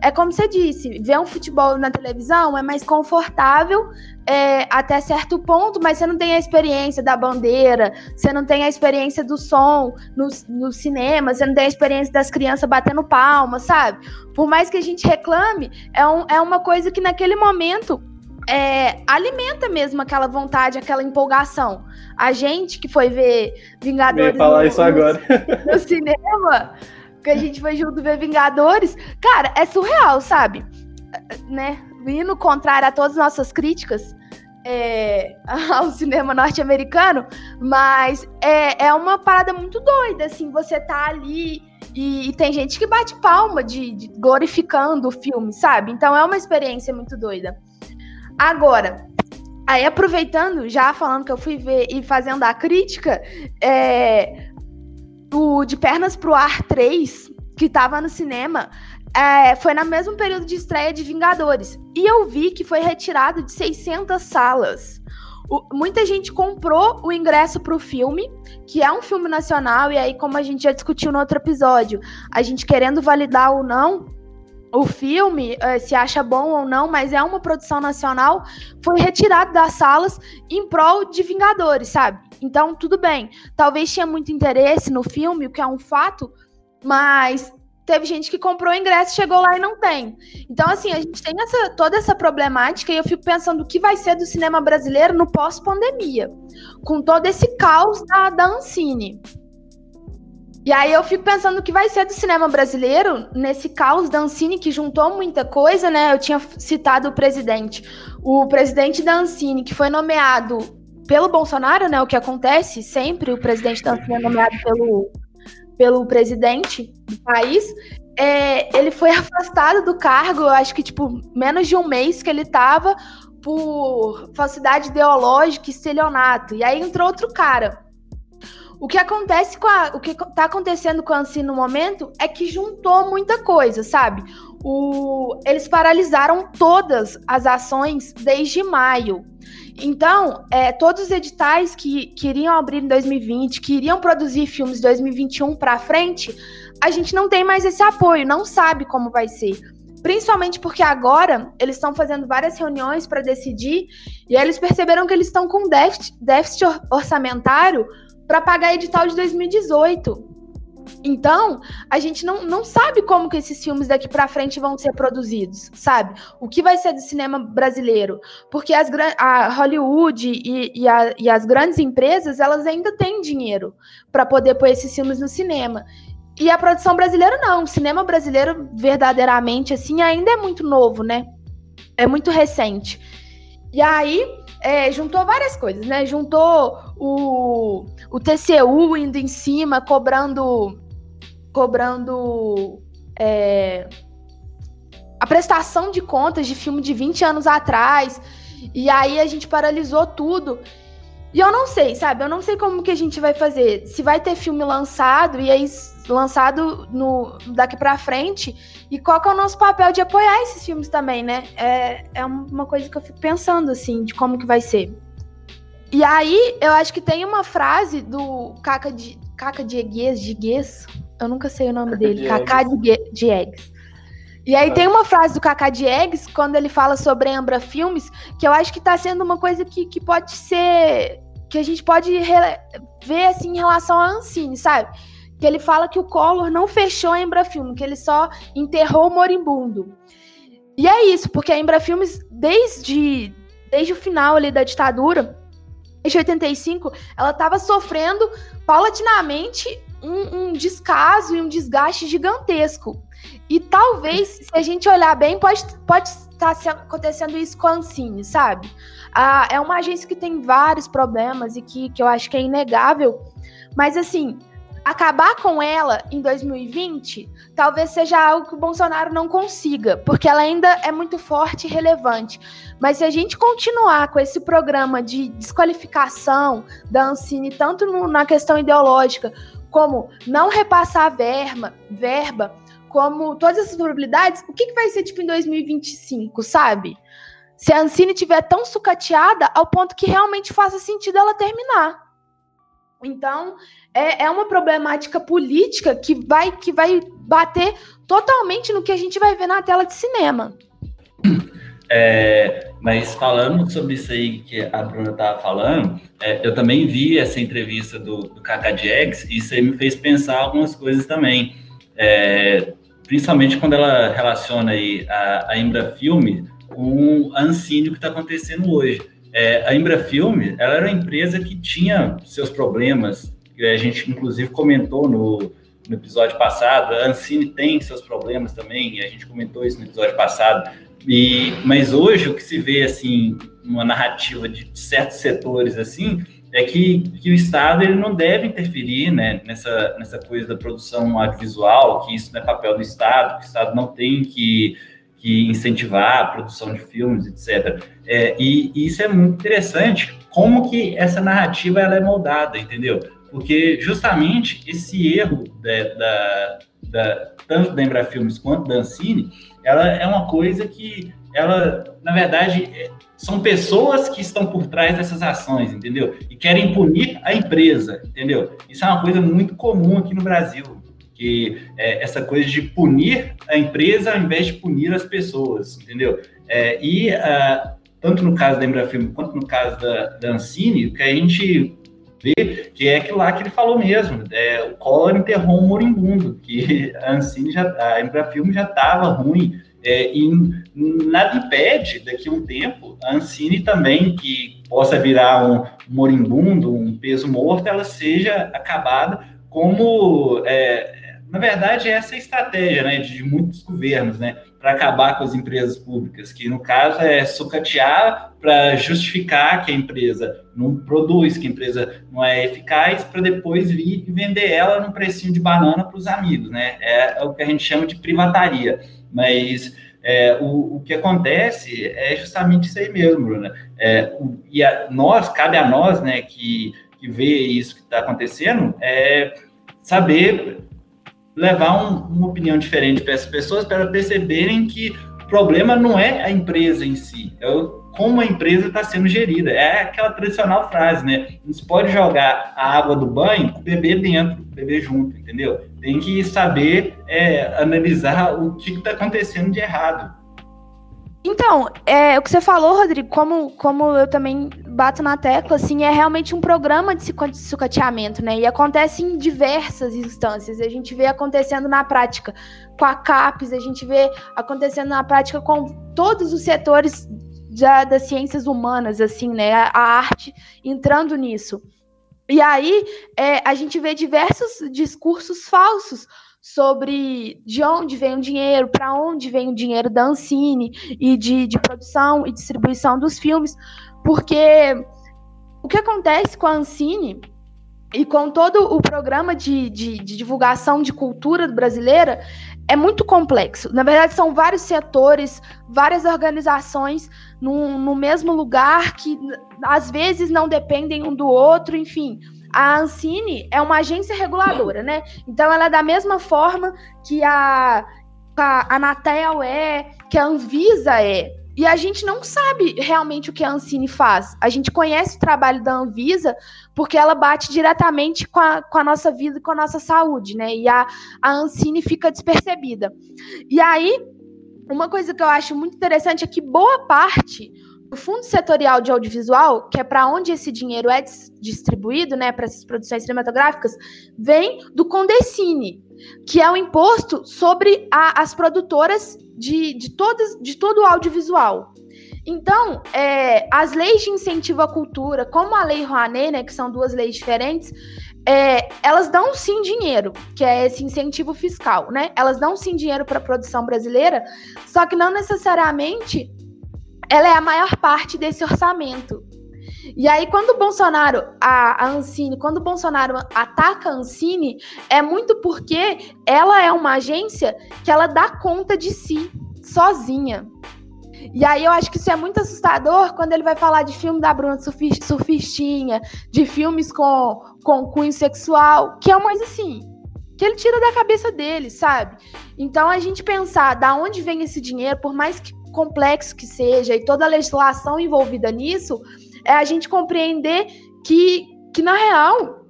é como você disse, ver um futebol na televisão é mais confortável é, até certo ponto, mas você não tem a experiência da bandeira, você não tem a experiência do som no, no cinema, você não tem a experiência das crianças batendo palma, sabe? Por mais que a gente reclame, é, um, é uma coisa que naquele momento é, alimenta mesmo aquela vontade, aquela empolgação. A gente que foi ver Vingadores no, agora. no cinema que a gente foi junto ver Vingadores, cara, é surreal, sabe? Né? Indo contrário a todas as nossas críticas é, ao cinema norte-americano, mas é, é uma parada muito doida, assim, você tá ali e, e tem gente que bate palma de, de, glorificando o filme, sabe? Então é uma experiência muito doida. Agora, aí aproveitando, já falando que eu fui ver e fazendo a crítica, é, o De Pernas pro Ar 3, que tava no cinema, é, foi no mesmo período de estreia de Vingadores. E eu vi que foi retirado de 600 salas. O, muita gente comprou o ingresso para o filme, que é um filme nacional, e aí, como a gente já discutiu no outro episódio, a gente querendo validar ou não o filme, eh, se acha bom ou não, mas é uma produção nacional, foi retirado das salas em prol de Vingadores, sabe? Então, tudo bem. Talvez tinha muito interesse no filme, o que é um fato, mas teve gente que comprou o ingresso, chegou lá e não tem. Então, assim, a gente tem essa, toda essa problemática e eu fico pensando o que vai ser do cinema brasileiro no pós-pandemia, com todo esse caos da, da Ancine. E aí eu fico pensando o que vai ser do cinema brasileiro nesse caos da Ancine que juntou muita coisa, né? Eu tinha citado o presidente. O presidente da Ancine, que foi nomeado pelo Bolsonaro, né? O que acontece sempre, o presidente da Ancine é nomeado pelo, pelo presidente do país. É, ele foi afastado do cargo, eu acho que, tipo, menos de um mês que ele tava por falsidade ideológica e estelionato. E aí entrou outro cara. O que acontece com a, o que tá acontecendo com a Ansi no momento é que juntou muita coisa, sabe? O, eles paralisaram todas as ações desde maio. Então, é, todos os editais que, que iriam abrir em 2020, que iriam produzir filmes de 2021 para frente, a gente não tem mais esse apoio, não sabe como vai ser. Principalmente porque agora eles estão fazendo várias reuniões para decidir e eles perceberam que eles estão com déficit, déficit orçamentário para pagar edital de 2018. Então, a gente não, não sabe como que esses filmes daqui para frente vão ser produzidos, sabe? O que vai ser do cinema brasileiro? Porque as, a Hollywood e, e, a, e as grandes empresas, elas ainda têm dinheiro para poder pôr esses filmes no cinema. E a produção brasileira não. O cinema brasileiro, verdadeiramente, assim, ainda é muito novo, né? É muito recente. E aí, é, juntou várias coisas, né? Juntou o, o TCU indo em cima, cobrando. cobrando. É, a prestação de contas de filme de 20 anos atrás. E aí a gente paralisou tudo. E eu não sei, sabe? Eu não sei como que a gente vai fazer. Se vai ter filme lançado e aí lançado no daqui para frente e qual que é o nosso papel de apoiar esses filmes também, né? É, é uma coisa que eu fico pensando assim de como que vai ser. E aí eu acho que tem uma frase do Caca de Caca Diegues, Diegues, eu nunca sei o nome dele, Caca Diegues. E aí tem uma frase do Kaká Diegues, quando ele fala sobre Ambra Filmes, que eu acho que está sendo uma coisa que, que pode ser. que a gente pode ver assim em relação à Ancine, sabe? que ele fala que o Collor não fechou a Embrafilme, que ele só enterrou o moribundo. E é isso, porque a Embrafilmes, desde, desde o final ali da ditadura, desde 85, ela estava sofrendo paulatinamente um, um, descaso e um desgaste gigantesco. E talvez, se a gente olhar bem, pode, pode estar acontecendo isso com a Ancine, sabe? Ah, é uma agência que tem vários problemas e que, que eu acho que é inegável. Mas, assim, acabar com ela em 2020 talvez seja algo que o Bolsonaro não consiga, porque ela ainda é muito forte e relevante. Mas se a gente continuar com esse programa de desqualificação da Ancine, tanto no, na questão ideológica, como não repassar verba, verba, como todas essas probabilidades, o que, que vai ser tipo em 2025, sabe? Se a Ancine tiver tão sucateada ao ponto que realmente faça sentido ela terminar. Então, é, é uma problemática política que vai, que vai bater totalmente no que a gente vai ver na tela de cinema. É, mas falando sobre isso aí que a Bruna estava falando, é, eu também vi essa entrevista do, do Kaká Diegues e isso aí me fez pensar algumas coisas também. É, principalmente quando ela relaciona aí a, a Imbra Filme com a Ancine que está acontecendo hoje. É, a Embrafilme, ela era uma empresa que tinha seus problemas, a gente inclusive comentou no, no episódio passado, a Ancine tem seus problemas também, a gente comentou isso no episódio passado, e, mas hoje o que se vê, assim, uma narrativa de certos setores, assim, é que, que o Estado ele não deve interferir né, nessa, nessa coisa da produção audiovisual, que isso não é papel do Estado, que o Estado não tem que que incentivar a produção de filmes, etc. É, e, e, isso é muito interessante, como que essa narrativa ela é moldada, entendeu? Porque justamente esse erro da, da, da, tanto da Embrafilmes quanto da Ancine, ela é uma coisa que ela, na verdade, é, são pessoas que estão por trás dessas ações, entendeu? E querem punir a empresa, entendeu? Isso é uma coisa muito comum aqui no Brasil, que é essa coisa de punir a empresa ao invés de punir as pessoas, entendeu? É, e uh, tanto no caso da Embrafilme quanto no caso da, da Ancine, que a gente vê que é aquilo lá que ele falou mesmo, é, o Collor enterrou um moribundo, que a Ancine já, a Embrafilme já estava ruim, é, e nada impede, daqui a um tempo, a Ancine também, que possa virar um moribundo, um peso morto, ela seja acabada como, é, na verdade, essa é a estratégia né, de muitos governos, né, para acabar com as empresas públicas, que no caso é sucatear para justificar que a empresa não produz, que a empresa não é eficaz, para depois vir e vender ela num precinho de banana para os amigos, né? É, é o que a gente chama de privataria. Mas é, o, o, que acontece é justamente isso aí mesmo, Bruna. É, o, e a, nós, cabe a nós, né, que, que vê isso que está acontecendo, é saber levar um, uma opinião diferente para essas pessoas para perceberem que o problema não é a empresa em si, é como a empresa está sendo gerida. É aquela tradicional frase, né? Não se pode jogar a água do banho bebê dentro, bebê junto, entendeu? Tem que saber é, analisar o que está acontecendo de errado. Então, é, o que você falou, Rodrigo, como, como eu também bato na tecla, assim, é realmente um programa de sucateamento, né? E acontece em diversas instâncias. A gente vê acontecendo na prática com a CAPES, a gente vê acontecendo na prática com todos os setores da, das ciências humanas, assim, né? A, a arte entrando nisso. E aí é, a gente vê diversos discursos falsos sobre de onde vem o dinheiro, para onde vem o dinheiro da Ancine e de, de produção e distribuição dos filmes, porque o que acontece com a Ancine e com todo o programa de, de, de, divulgação de cultura brasileira é muito complexo. Na verdade, são vários setores, várias organizações no, no mesmo lugar que às vezes não dependem um do outro, enfim. A Ancine é uma agência reguladora, né? Então ela é da mesma forma que a, a Anatel é, que a Anvisa é. E a gente não sabe realmente o que a Ancine faz. A gente conhece o trabalho da Anvisa porque ela bate diretamente com a, com a nossa vida e com a nossa saúde, né? E a, a Ancine fica despercebida. E aí, uma coisa que eu acho muito interessante é que boa parte do Fundo Setorial de Audiovisual, que é para onde esse dinheiro é distribuído, né, para essas produções cinematográficas, vem do Condecine, que é o imposto sobre a, as produtoras de, de, todas, de todo o audiovisual. Então, é, as leis de incentivo à cultura, como a Lei Rouanet, né, que são duas leis diferentes, é, elas dão sim dinheiro, que é esse incentivo fiscal, né? Elas dão sim dinheiro para a produção brasileira, só que não necessariamente ela é a maior parte desse orçamento. E aí, quando o Bolsonaro, a, a Ancine, quando o Bolsonaro ataca a Ancine, é muito porque ela é uma agência que ela dá conta de si, sozinha. E aí eu acho que isso é muito assustador quando ele vai falar de filme da Bruna Surfistinha, de filmes com, com cunho sexual, que é uma coisa assim, que ele tira da cabeça dele, sabe? Então a gente pensar da onde vem esse dinheiro, por mais que complexo que seja e toda a legislação envolvida nisso, é a gente compreender que, que na real,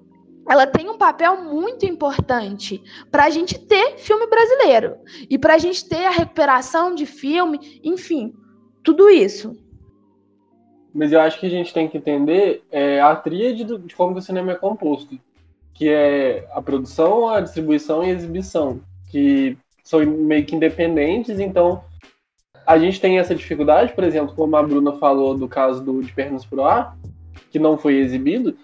ela tem um papel muito importante para a gente ter filme brasileiro e para a gente ter a recuperação de filme, enfim, tudo isso. Mas eu acho que a gente tem que entender é, a tríade do, de como o cinema é composto, que é a produção, a distribuição e a exibição, que são meio que independentes, então a gente tem essa dificuldade, por exemplo, como a Bruna falou do caso do De Pernas Pro Ar, que não foi exibido,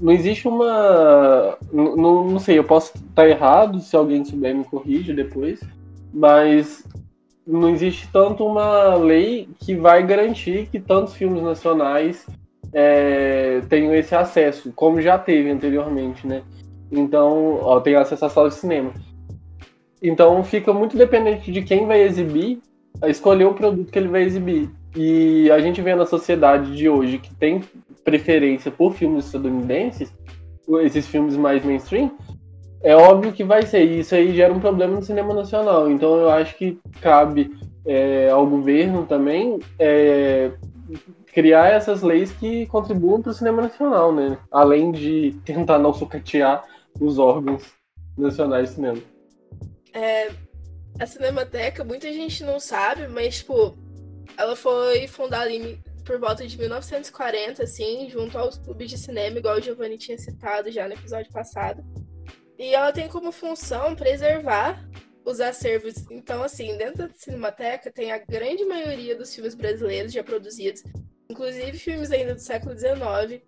não existe uma. Não, não sei, eu posso estar errado, se alguém souber me corrige depois, mas não existe tanto uma lei que vai garantir que tantos filmes nacionais é, tenham esse acesso, como já teve anteriormente, né? Então, ó, tem acesso à sala de cinema. Então fica muito dependente de quem vai exibir escolher o produto que ele vai exibir. E a gente vê na sociedade de hoje que tem preferência por filmes estadunidenses, esses filmes mais mainstream, é óbvio que vai ser, e isso aí gera um problema no cinema nacional. Então eu acho que cabe é, ao governo também é, criar essas leis que contribuam para o cinema nacional, né? Além de tentar não sucatear os órgãos nacionais de cinema. É, a Cinemateca, muita gente não sabe, mas, tipo, ela foi fundada em, por volta de 1940, assim, junto aos clubes de cinema, igual o Giovanni tinha citado já no episódio passado. E ela tem como função preservar os acervos. Então, assim, dentro da Cinemateca tem a grande maioria dos filmes brasileiros já produzidos, inclusive filmes ainda do século XIX.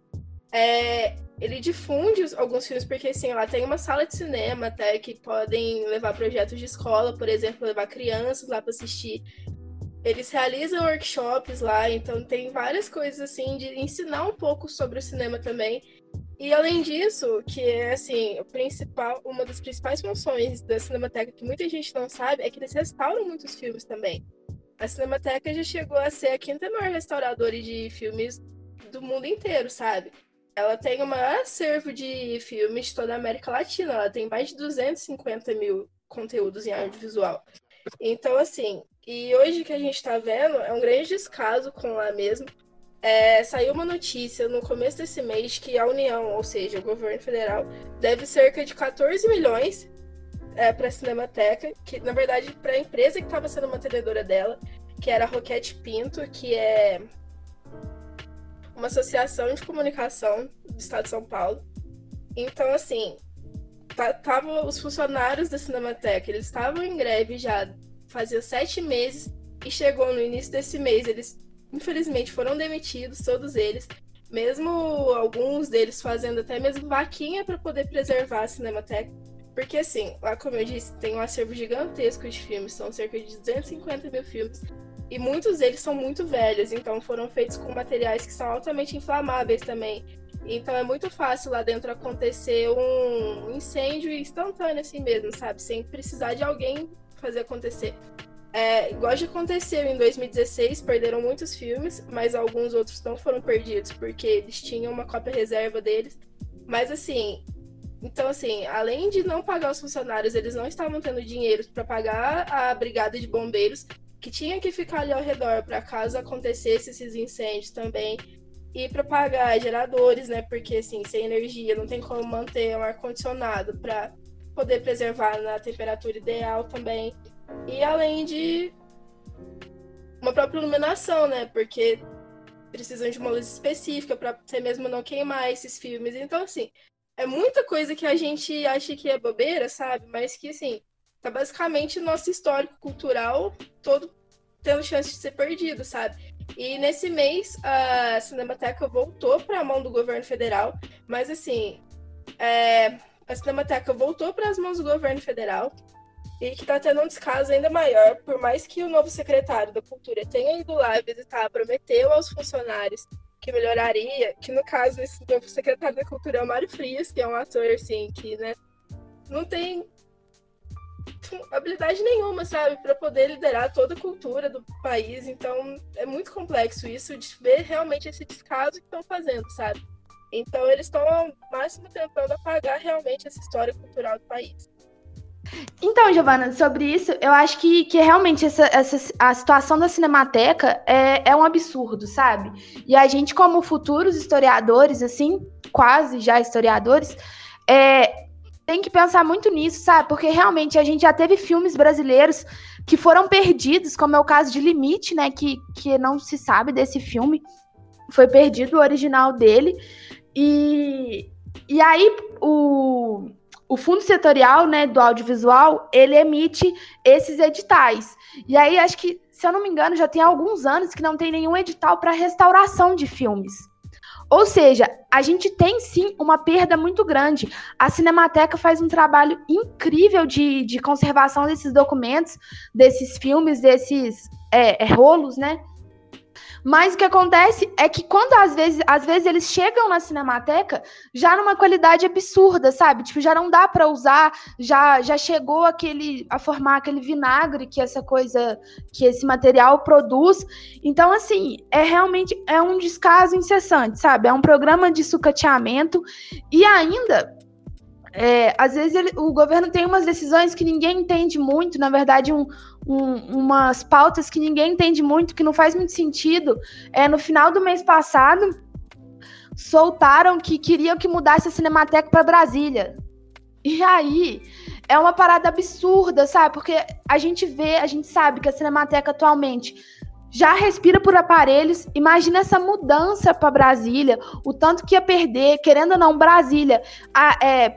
É, ele difunde alguns filmes, porque assim, lá tem uma sala de cinema até que podem levar projetos de escola, por exemplo, levar crianças lá para assistir. Eles realizam workshops lá, então tem várias coisas assim de ensinar um pouco sobre o cinema também. E além disso, que é assim, o principal, uma das principais funções da Cinemateca que muita gente não sabe é que eles restauram muitos filmes também. A Cinemateca já chegou a ser a quinta maior restauradora de filmes do mundo inteiro, sabe? Ela tem o maior acervo de filmes de toda a América Latina. Ela tem mais de 250 mil conteúdos em audiovisual. Então, assim, e hoje que a gente está vendo é um grande descaso com lá mesmo, é, saiu uma notícia no começo desse mês que a União, ou seja, o governo federal, deve cerca de 14 milhões é, para a Cinemateca, que na verdade para a empresa que estava sendo mantenedora dela, que era a Roquete Pinto, que é uma associação de comunicação do estado de São Paulo. Então, assim, tava os funcionários da Cinemateca, eles estavam em greve já fazia sete meses e chegou no início desse mês, eles infelizmente foram demitidos, todos eles, mesmo alguns deles fazendo até mesmo vaquinha para poder preservar a Cinemateca. Porque, assim, lá como eu disse, tem um acervo gigantesco de filmes, são cerca de 250 mil filmes, e muitos deles são muito velhos, então foram feitos com materiais que são altamente inflamáveis também. Então é muito fácil lá dentro acontecer um incêndio instantâneo assim mesmo, sabe? Sem precisar de alguém fazer acontecer. É, igual já aconteceu em 2016, perderam muitos filmes, mas alguns outros não foram perdidos, porque eles tinham uma cópia reserva deles. Mas assim, então assim, além de não pagar os funcionários, eles não estavam tendo dinheiro para pagar a brigada de bombeiros, que tinha que ficar ali ao redor para caso acontecesse esses incêndios também. E para pagar geradores, né? Porque assim, sem energia não tem como manter um ar-condicionado para poder preservar na temperatura ideal também. E além de uma própria iluminação, né? Porque precisam de uma luz específica para até mesmo não queimar esses filmes. Então, assim, é muita coisa que a gente acha que é bobeira, sabe? Mas que, assim, tá basicamente nosso histórico cultural todo tendo chance de ser perdido, sabe? E nesse mês a Cinemateca voltou para a mão do governo federal, mas assim, é, a Cinemateca voltou para as mãos do governo federal e que está tendo um descaso ainda maior, por mais que o novo secretário da Cultura tenha ido lá visitar, prometeu aos funcionários que melhoraria, que no caso esse novo secretário da Cultura é o Mário Frias, que é um ator assim que, né, não tem habilidade nenhuma, sabe, para poder liderar toda a cultura do país. Então, é muito complexo isso de ver realmente esse descaso que estão fazendo, sabe? Então, eles estão ao máximo tentando apagar realmente essa história cultural do país. Então, Giovana, sobre isso, eu acho que, que realmente essa, essa, a situação da Cinemateca é, é um absurdo, sabe? E a gente, como futuros historiadores, assim, quase já historiadores, é, tem que pensar muito nisso, sabe? Porque realmente a gente já teve filmes brasileiros que foram perdidos, como é o caso de Limite, né? Que, que não se sabe desse filme. Foi perdido o original dele. E, e aí o o fundo setorial, né, do audiovisual, ele emite esses editais. E aí acho que, se eu não me engano, já tem alguns anos que não tem nenhum edital para restauração de filmes. Ou seja, a gente tem sim uma perda muito grande. A Cinemateca faz um trabalho incrível de, de conservação desses documentos, desses filmes, desses é, é, rolos, né? Mas o que acontece é que quando às vezes, às vezes eles chegam na Cinemateca já numa qualidade absurda, sabe? Tipo, já não dá para usar, já já chegou aquele a formar aquele vinagre que essa coisa, que esse material produz. Então, assim, é realmente é um descaso incessante, sabe? É um programa de sucateamento e ainda É, às vezes ele, o governo tem umas decisões que ninguém entende muito, na verdade, um, um, umas pautas que ninguém entende muito, que não faz muito sentido. É, no final do mês passado, soltaram que queriam que mudasse a Cinemateca para Brasília. E aí, é uma parada absurda, sabe? Porque a gente vê, a gente sabe que a Cinemateca atualmente já respira por aparelhos. Imagina essa mudança para Brasília, o tanto que ia perder, querendo ou não, Brasília. A, é,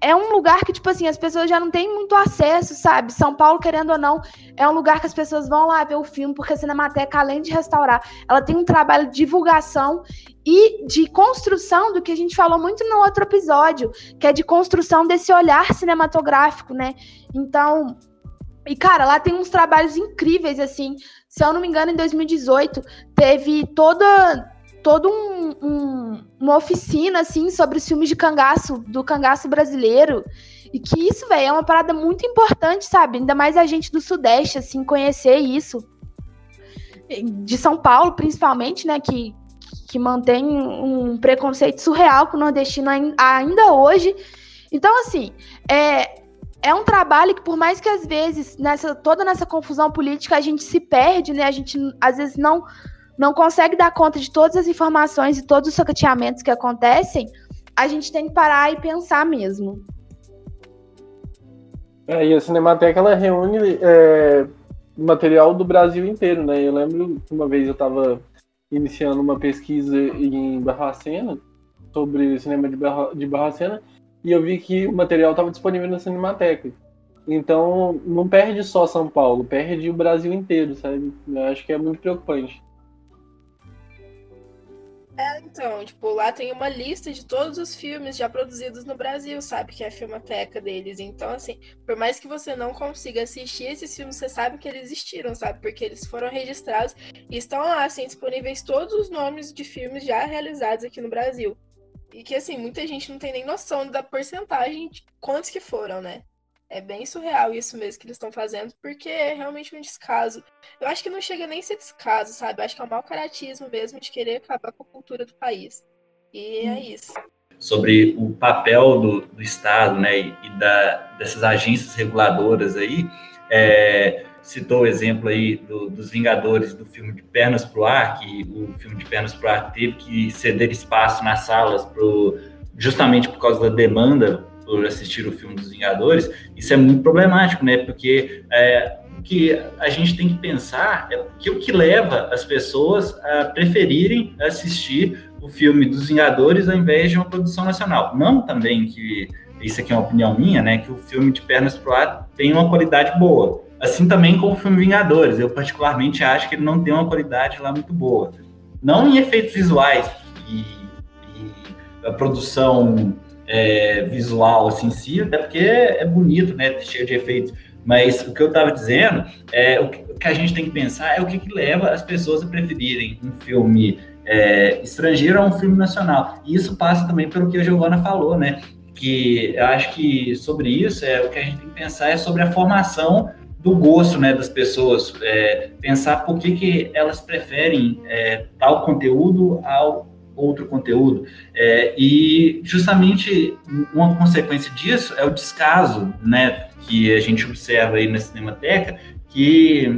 é um lugar que, tipo assim, as pessoas já não têm muito acesso, sabe? São Paulo, querendo ou não, é um lugar que as pessoas vão lá ver o filme, porque a Cinemateca, além de restaurar, ela tem um trabalho de divulgação e de construção do que a gente falou muito no outro episódio, que é de construção desse olhar cinematográfico, né? Então, e cara, lá tem uns trabalhos incríveis, assim. Se eu não me engano, em 2018 teve toda todo um, um, uma oficina assim sobre os filmes de cangaço do cangaço brasileiro e que isso velho é uma parada muito importante sabe ainda mais a gente do sudeste assim conhecer isso de São Paulo principalmente né que que mantém um preconceito surreal com o nordestino ainda hoje. Então, assim, é, é um trabalho que, por mais que às vezes, nessa toda nessa confusão política, a gente se perde, né? A gente às vezes não, não consegue dar conta de todas as informações e todos os sacateamentos que acontecem, a gente tem que parar e pensar mesmo. É, e a Cinemateca ela reúne é, material do Brasil inteiro, né? Eu lembro que uma vez eu estava iniciando uma pesquisa em Barracena sobre cinema de, Barra, de Barracena e eu vi que o material estava disponível na Cinemateca. Então não perde só São Paulo, perde o Brasil inteiro, sabe? Eu acho que é muito preocupante. É, então, tipo, lá tem uma lista de todos os filmes já produzidos no Brasil, sabe? Que é a filmoteca deles. Então, assim, por mais que você não consiga assistir esses filmes, você sabe que eles existiram, sabe? Porque eles foram registrados e estão lá, assim, disponíveis todos os nomes de filmes já realizados aqui no Brasil. E que, assim, muita gente não tem nem noção da porcentagem de quantos que foram, né? É bem surreal isso mesmo que eles estão fazendo, porque é realmente um descaso. Eu acho que não chega nem a ser descaso, sabe? Eu acho que é um mau caratismo mesmo de querer acabar com a cultura do país. E é isso. Sobre o papel do, do Estado, né, e da, dessas agências reguladoras aí, é, citou o exemplo aí do, dos Vingadores do filme de Pernas pro Ar, que o filme de Pernas pro Ar teve que ceder espaço nas salas pro, justamente por causa da demanda por assistir o filme dos Vingadores, isso é muito problemático, né? Porque é, o que a gente tem que pensar é que o que leva as pessoas a preferirem assistir o filme dos Vingadores ao invés de uma produção nacional. Não também que isso aqui é uma opinião minha, né? Que o filme de Pernas pro Ar tem uma qualidade boa. Assim também como o filme Vingadores. Eu particularmente acho que ele não tem uma qualidade lá muito boa. Não em efeitos visuais e, e a produção é, visual assim, em si, até porque é bonito, né, cheio de efeitos. Mas o que eu estava dizendo é o que, o que, a gente tem que pensar é o que, que leva as pessoas a preferirem um filme é, estrangeiro a um filme nacional. E isso passa também pelo que a Giovana falou, né? Que eu acho que sobre isso é o que a gente tem que pensar é sobre a formação do gosto né, das pessoas, é, pensar por que, que elas preferem é, tal conteúdo ao outro conteúdo. É, e justamente uma consequência disso é o descaso, né, que a gente observa aí na Cinemateca, que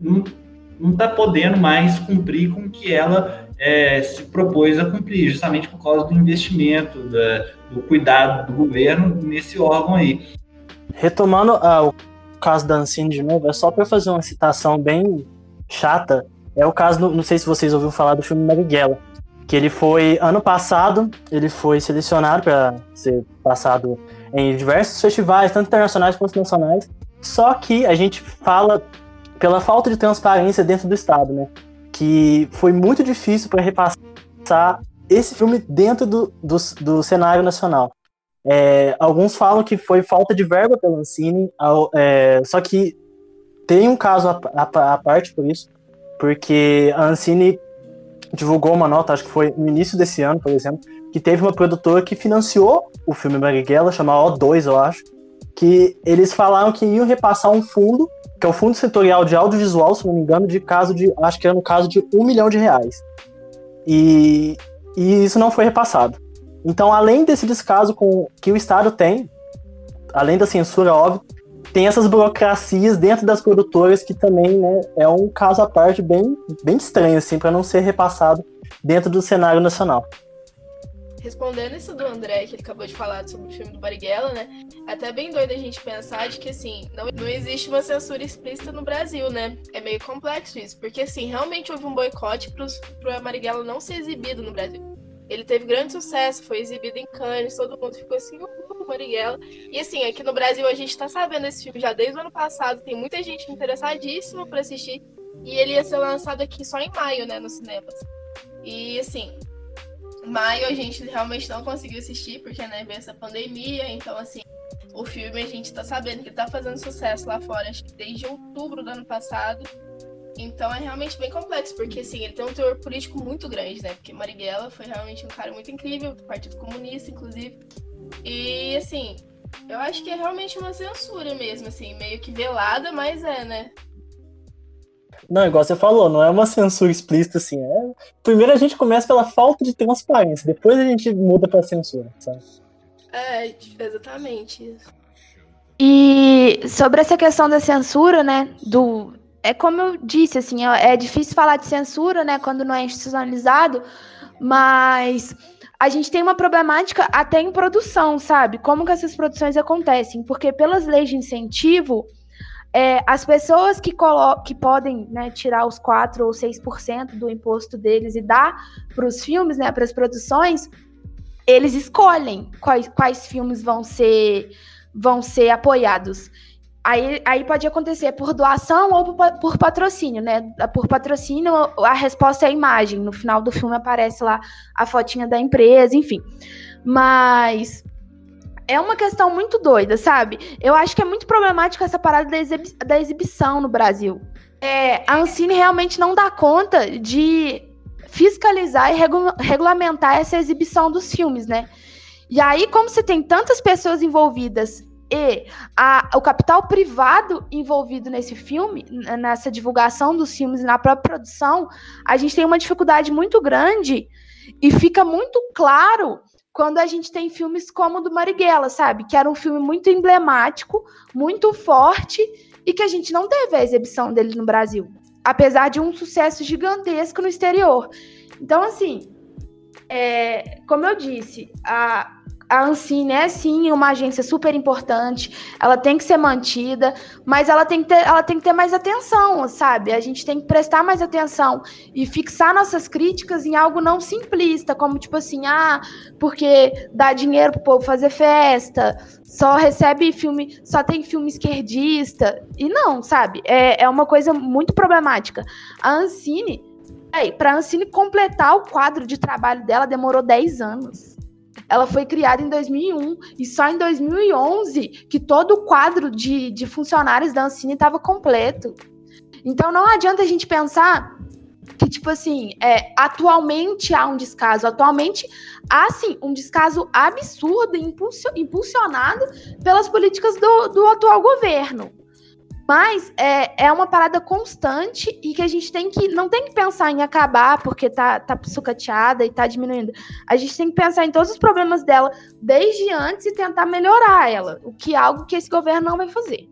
não está podendo mais cumprir com o que ela é, se propôs a cumprir, justamente por causa do investimento, da, do cuidado do governo nesse órgão aí. Retomando ah, o caso da Ancine de novo, é só para fazer uma citação bem chata. É o caso, não sei se vocês ouviram falar do filme Marighella que ele foi ano passado, ele foi selecionado para ser passado em diversos festivais, tanto internacionais quanto nacionais. Só que a gente fala pela falta de transparência dentro do estado, né? Que foi muito difícil para repassar esse filme dentro do, do, do cenário nacional. É, alguns falam que foi falta de verba pelo Ancine, é, só que tem um caso à parte por isso, porque a Ancine divulgou uma nota, acho que foi no início desse ano, por exemplo, que teve uma produtora que financiou o filme Marighella, chamado O2, eu acho, que eles falaram que iam repassar um fundo, que é o Fundo Setorial de Audiovisual, se não me engano, de caso de, acho que era no caso de um milhão de reais. E, e isso não foi repassado. Então, além desse descaso com que o Estado tem, além da censura, óbvio, tem essas burocracias dentro das produtoras que também né, é um caso à parte bem, bem estranho, assim, para não ser repassado dentro do cenário nacional respondendo isso do André, que ele acabou de falar sobre o filme do Marighella, né? Até bem doido a gente pensar de que, assim, não, não existe uma censura explícita no Brasil, né? É meio complexo isso, porque, assim, realmente houve um boicote para o Marighella não ser exibido no Brasil. Ele teve grande sucesso, foi exibido em Cannes, todo mundo ficou assim, o Marighella. E assim, aqui no Brasil a gente tá sabendo esse filme já desde o ano passado, tem muita gente interessadíssima para assistir, e ele ia ser lançado aqui só em maio, né, nos cinemas. E assim, Maio a gente realmente não conseguiu assistir, porque né, veio essa pandemia, então assim, o filme a gente tá sabendo que tá fazendo sucesso lá fora, acho que desde outubro do ano passado. Então é realmente bem complexo, porque assim, ele tem um teor político muito grande, né? Porque Marighella foi realmente um cara muito incrível, do Partido Comunista, inclusive. E assim, eu acho que é realmente uma censura mesmo, assim, meio que velada, mas é, né? Não, igual você falou, não é uma censura explícita assim. É... Primeiro a gente começa pela falta de transparência, depois a gente muda pra censura, sabe? É, exatamente isso. E sobre essa questão da censura, né, do é como eu disse, assim, é, é difícil falar de censura, né, quando não é institucionalizado, mas a gente tem uma problemática até em produção, sabe? Como que essas produções acontecem? Porque pelas leis de incentivo, é, as pessoas que, que podem né, tirar os 4 ou 6% do imposto deles e dar para os filmes, né, para as produções, eles escolhem quais, quais filmes vão ser, vão ser apoiados. Aí, aí pode acontecer por doação ou por, por, patrocínio, né? Por patrocínio, a resposta é a imagem. No final do filme aparece lá a fotinha da empresa, enfim. Mas é uma questão muito doida, sabe? Eu acho que é muito problemático essa parada da, exibi da exibição no Brasil. É, a Ancine realmente não dá conta de fiscalizar e regu regulamentar essa exibição dos filmes, né? E aí, como você tem tantas pessoas envolvidas e a, o capital privado envolvido nesse filme, nessa divulgação dos filmes e na própria produção, a gente tem uma dificuldade muito grande e fica muito claro quando a gente tem filmes como o do Marighella, sabe? Que era um filme muito emblemático, muito forte e que a gente não teve a exibição dele no Brasil, apesar de um sucesso gigantesco no exterior. Então, assim, é, como eu disse, a, a Ancine é sim uma agência super importante, ela tem que ser mantida, mas ela tem que ter, ela tem que ter mais atenção, sabe? A gente tem que prestar mais atenção e fixar nossas críticas em algo não simplista, como tipo assim, ah, porque dá dinheiro pro povo fazer festa, só recebe filme, só tem filme esquerdista. E não, sabe? É, é uma coisa muito problemática. A Ancine, para Ancine completar o quadro de trabalho dela demorou 10 anos. Ela foi criada em 2001 e só em 2011 que todo o quadro de, de funcionários da Ancine estava completo. Então não adianta a gente pensar que, tipo assim, é, atualmente há um descaso. Atualmente há, sim, um descaso absurdo impulsionado pelas políticas do, do atual governo. Mas é, é uma parada constante e que a gente tem que. Não tem que pensar em acabar porque tá, tá sucateada e tá diminuindo. A gente tem que pensar em todos os problemas dela desde antes e tentar melhorar ela. O que é algo que esse governo não vai fazer.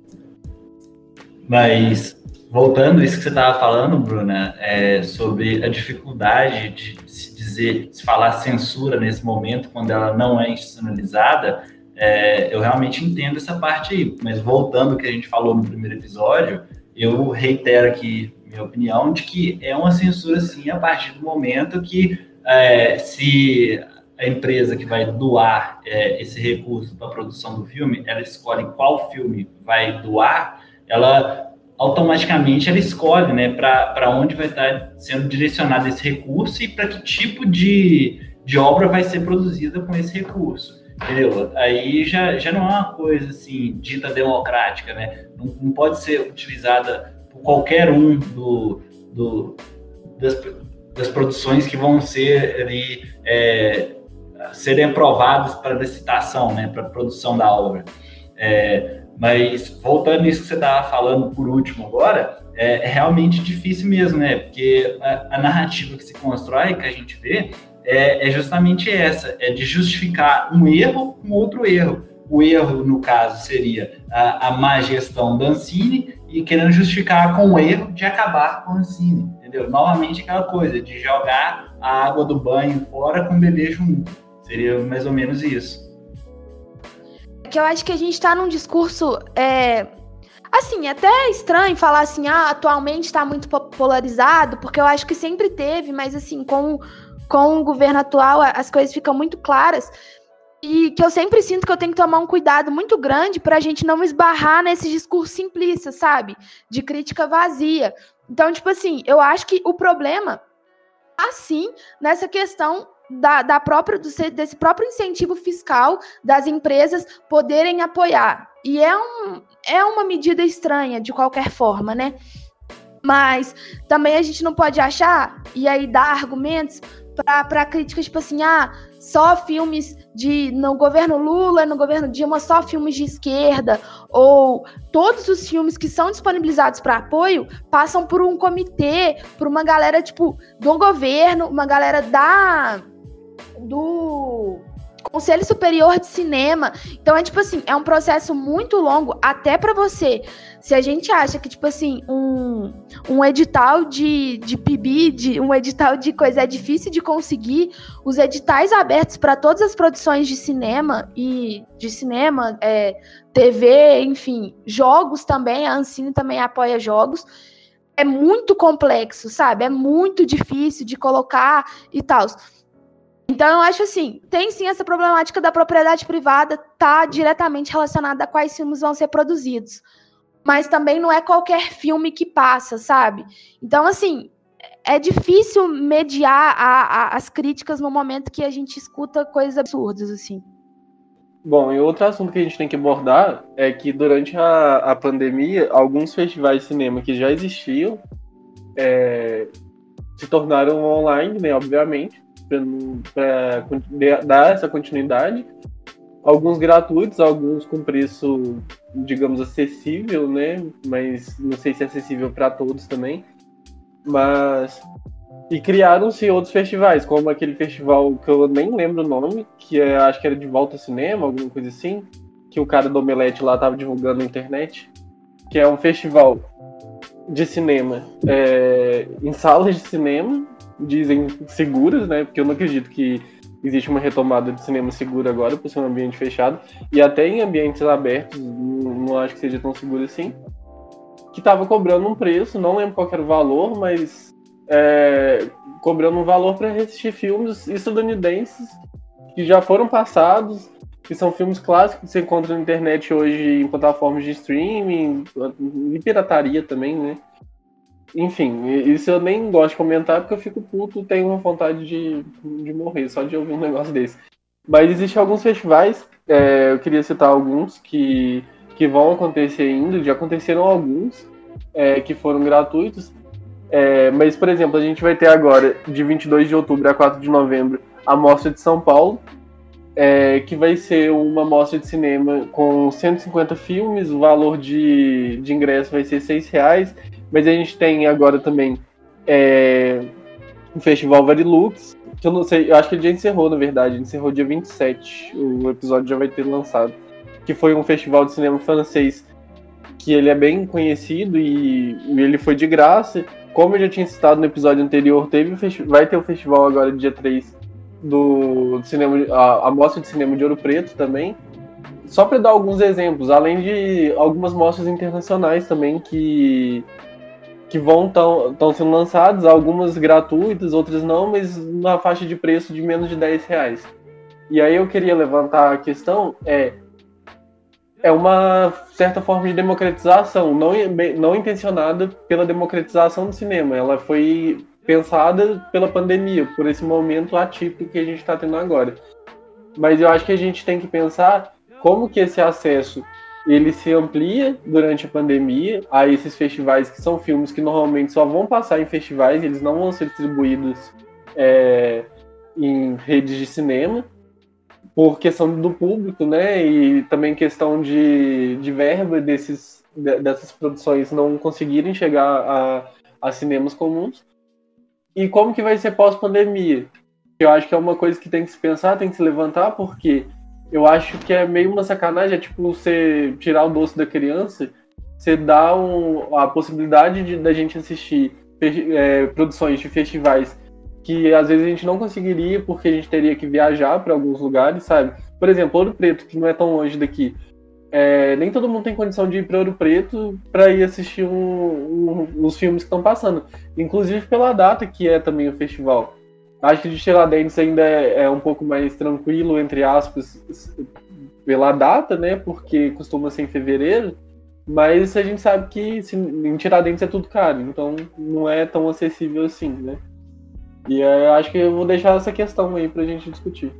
Mas, voltando isso que você estava falando, Bruna, é, sobre a dificuldade de se dizer, de se falar censura nesse momento, quando ela não é institucionalizada é, eu realmente entendo essa parte aí, mas voltando ao que a gente falou no primeiro episódio, eu reitero aqui minha opinião de que é uma censura sim a partir do momento que é, se a empresa que vai doar é, esse recurso para a produção do filme, ela escolhe qual filme vai doar, ela automaticamente ela escolhe né, para onde vai estar sendo direcionado esse recurso e para que tipo de, de obra vai ser produzida com esse recurso. Entendeu? Aí já, já não é uma coisa assim, dita democrática, né? Não, não pode ser utilizada por qualquer um do, do, das, das produções que vão ser ali, é, serem aprovadas para licitação, né? Para produção da obra. É, mas voltando nisso que você estava falando por último agora, é, é, realmente difícil mesmo, né? Porque a, a narrativa que se constrói, que a gente vê, é, é justamente essa, é de justificar um erro com outro erro. O erro, no caso, seria a, a má gestão da Ancine e querendo justificar com o erro de acabar com a Ancine, entendeu? Novamente aquela coisa de jogar a água do banho fora com o bebê junto. Seria mais ou menos isso. Que eu acho que a gente está num discurso é, Assim, é até estranho falar assim, ah, atualmente está muito polarizado, porque eu acho que sempre teve, mas assim, com, com o governo atual as coisas ficam muito claras. E que eu sempre sinto que eu tenho que tomar um cuidado muito grande para a gente não esbarrar nesse discurso simplista, sabe? De crítica vazia. Então, tipo assim, eu acho que o problema, assim, nessa questão da, da própria, desse próprio incentivo fiscal das empresas poderem apoiar. E é, um, é uma medida estranha, de qualquer forma, né? Mas também a gente não pode achar e aí dar argumentos para críticas, tipo assim, ah, só filmes de no governo Lula, no governo Dilma, só filmes de esquerda, ou todos os filmes que são disponibilizados para apoio passam por um comitê, por uma galera tipo do governo, uma galera da do Conselho Superior de Cinema. Então é tipo assim, é um processo muito longo até para você. Se a gente acha que tipo assim, um, um edital de, de PIB, de, um edital de coisa é difícil de conseguir, os editais abertos para todas as produções de cinema e de cinema, é, TV, enfim, jogos também, a Ancine também apoia jogos. É muito complexo, sabe? É muito difícil de colocar e tal. Então, eu acho assim, tem sim essa problemática da propriedade privada, tá diretamente relacionada a quais filmes vão ser produzidos. Mas também não é qualquer filme que passa, sabe? Então, assim, é difícil mediar a, a, as críticas no momento que a gente escuta coisas absurdas, assim. Bom, e outro assunto que a gente tem que abordar é que durante a, a pandemia, alguns festivais de cinema que já existiam é, se tornaram online, né, obviamente, para dar essa continuidade. Alguns gratuitos, alguns com preço, digamos, acessível, né? Mas não sei se é acessível para todos também. Mas. E criaram-se outros festivais, como aquele festival que eu nem lembro o nome, que é, acho que era de Volta Cinema, alguma coisa assim, que o cara do Omelete lá tava divulgando na internet, que é um festival de cinema é, em salas de cinema, dizem seguras, né? Porque eu não acredito que existe uma retomada de cinema seguro agora por ser um ambiente fechado. E até em ambientes abertos, não, acho que seja tão seguro assim. Que estava cobrando um preço, não lembro qual era o valor, mas é, cobrando um valor para assistir filmes estadunidenses que já foram passados, que são filmes clássicos que você encontra na internet hoje em plataformas de streaming, e pirataria também, né? Enfim, isso eu nem gosto de comentar porque eu fico puto, tenho uma vontade de, de morrer só de ouvir um negócio desse. Mas existem alguns festivais, é, eu queria citar alguns que, que vão acontecer ainda, já aconteceram alguns é, que foram gratuitos. É, mas, por exemplo, a gente vai ter agora, de 22 de outubro a 4 de novembro, a Mostra de São Paulo, é, que vai ser uma mostra de cinema com 150 filmes, o valor de, de ingresso vai ser 6 reais, mas a gente tem agora também é, o Festival Varilux, que eu não sei, eu acho que ele já encerrou, na verdade, encerrou dia 27, o episódio já vai ter lançado, que foi um festival de cinema francês que ele é bem conhecido e, e ele foi de graça. Como eu já tinha citado no episódio anterior, teve vai ter o festival agora dia 3 do, do cinema, a, a mostra de cinema de Ouro Preto também. Só para dar alguns exemplos, além de algumas mostras internacionais também que que vão estão sendo lançadas, algumas gratuitas, outras não, mas na faixa de preço de menos de 10 reais. E aí eu queria levantar a questão, é, é uma certa forma de democratização, não, não intencionada pela democratização do cinema, ela foi pensada pela pandemia, por esse momento atípico que a gente está tendo agora. Mas eu acho que a gente tem que pensar como que esse acesso ele se amplia durante a pandemia a esses festivais que são filmes que normalmente só vão passar em festivais, eles não vão ser distribuídos é, em redes de cinema por questão do público, né? E também questão de, de verba desses, dessas produções não conseguirem chegar a, a cinemas comuns. E como que vai ser pós-pandemia? Eu acho que é uma coisa que tem que se pensar, tem que se levantar, porque eu acho que é meio uma sacanagem, é tipo você tirar o doce da criança, você dá um, a possibilidade de da gente assistir é, produções de festivais que às vezes a gente não conseguiria porque a gente teria que viajar para alguns lugares, sabe? Por exemplo, Ouro Preto, que não é tão longe daqui. É, nem todo mundo tem condição de ir para Ouro Preto para ir assistir um, um, os filmes que estão passando. Inclusive pela data que é também o festival. Acho que de Tiradentes ainda é, é um pouco mais tranquilo, entre aspas, pela data, né? Porque costuma ser em fevereiro. Mas a gente sabe que se, em Tiradentes é tudo caro, então não é tão acessível assim, né? E é, acho que eu vou deixar essa questão aí pra gente discutir.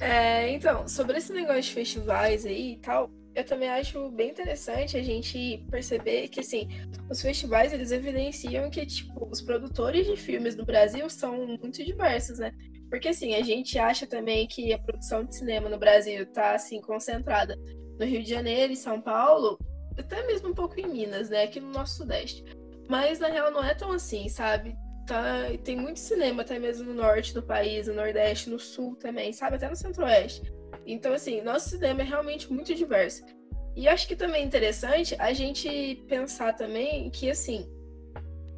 É, então, sobre esse negócio de festivais aí e tal, eu também acho bem interessante a gente perceber que, assim, os festivais, eles evidenciam que, tipo, os produtores de filmes do Brasil são muito diversos, né? Porque, assim, a gente acha também que a produção de cinema no Brasil tá, assim, concentrada no Rio de Janeiro e São Paulo, até mesmo um pouco em Minas, né? Aqui no nosso Sudeste. Mas, na real, não é tão assim, sabe? Tá, tem muito cinema até mesmo no norte do país, no nordeste, no sul também, sabe? Até no centro-oeste. Então, assim, nosso cinema é realmente muito diverso. E acho que também é interessante a gente pensar também que, assim,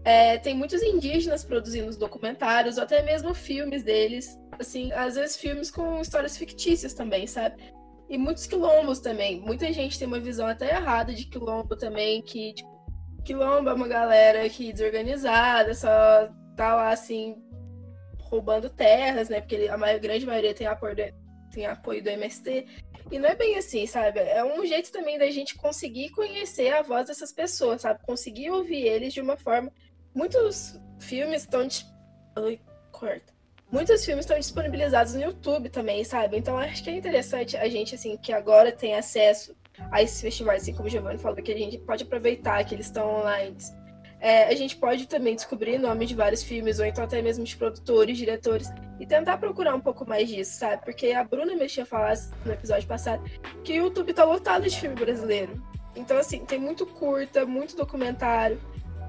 é, tem muitos indígenas produzindo documentários, ou até mesmo filmes deles. Assim, às vezes filmes com histórias fictícias também, sabe? E muitos quilombos também. Muita gente tem uma visão até errada de quilombo também, que, tipo, quilombo é uma galera que desorganizada, só tá lá assim roubando terras, né? Porque a maior, grande maioria tem apoio, do, tem apoio do MST. E não é bem assim, sabe? É um jeito também da gente conseguir conhecer a voz dessas pessoas, sabe? Conseguir ouvir eles de uma forma. Muitos filmes estão. Ai, corta. Muitos filmes estão disponibilizados no YouTube também, sabe? Então acho que é interessante a gente, assim, que agora tem acesso a esses festivais, assim como o Giovanni falou, que a gente pode aproveitar que eles estão online. É, a gente pode também descobrir nome de vários filmes, ou então até mesmo de produtores, diretores, e tentar procurar um pouco mais disso, sabe? Porque a Bruna me tinha falado no episódio passado que o YouTube tá lotado de filme brasileiro. Então, assim, tem muito curta, muito documentário.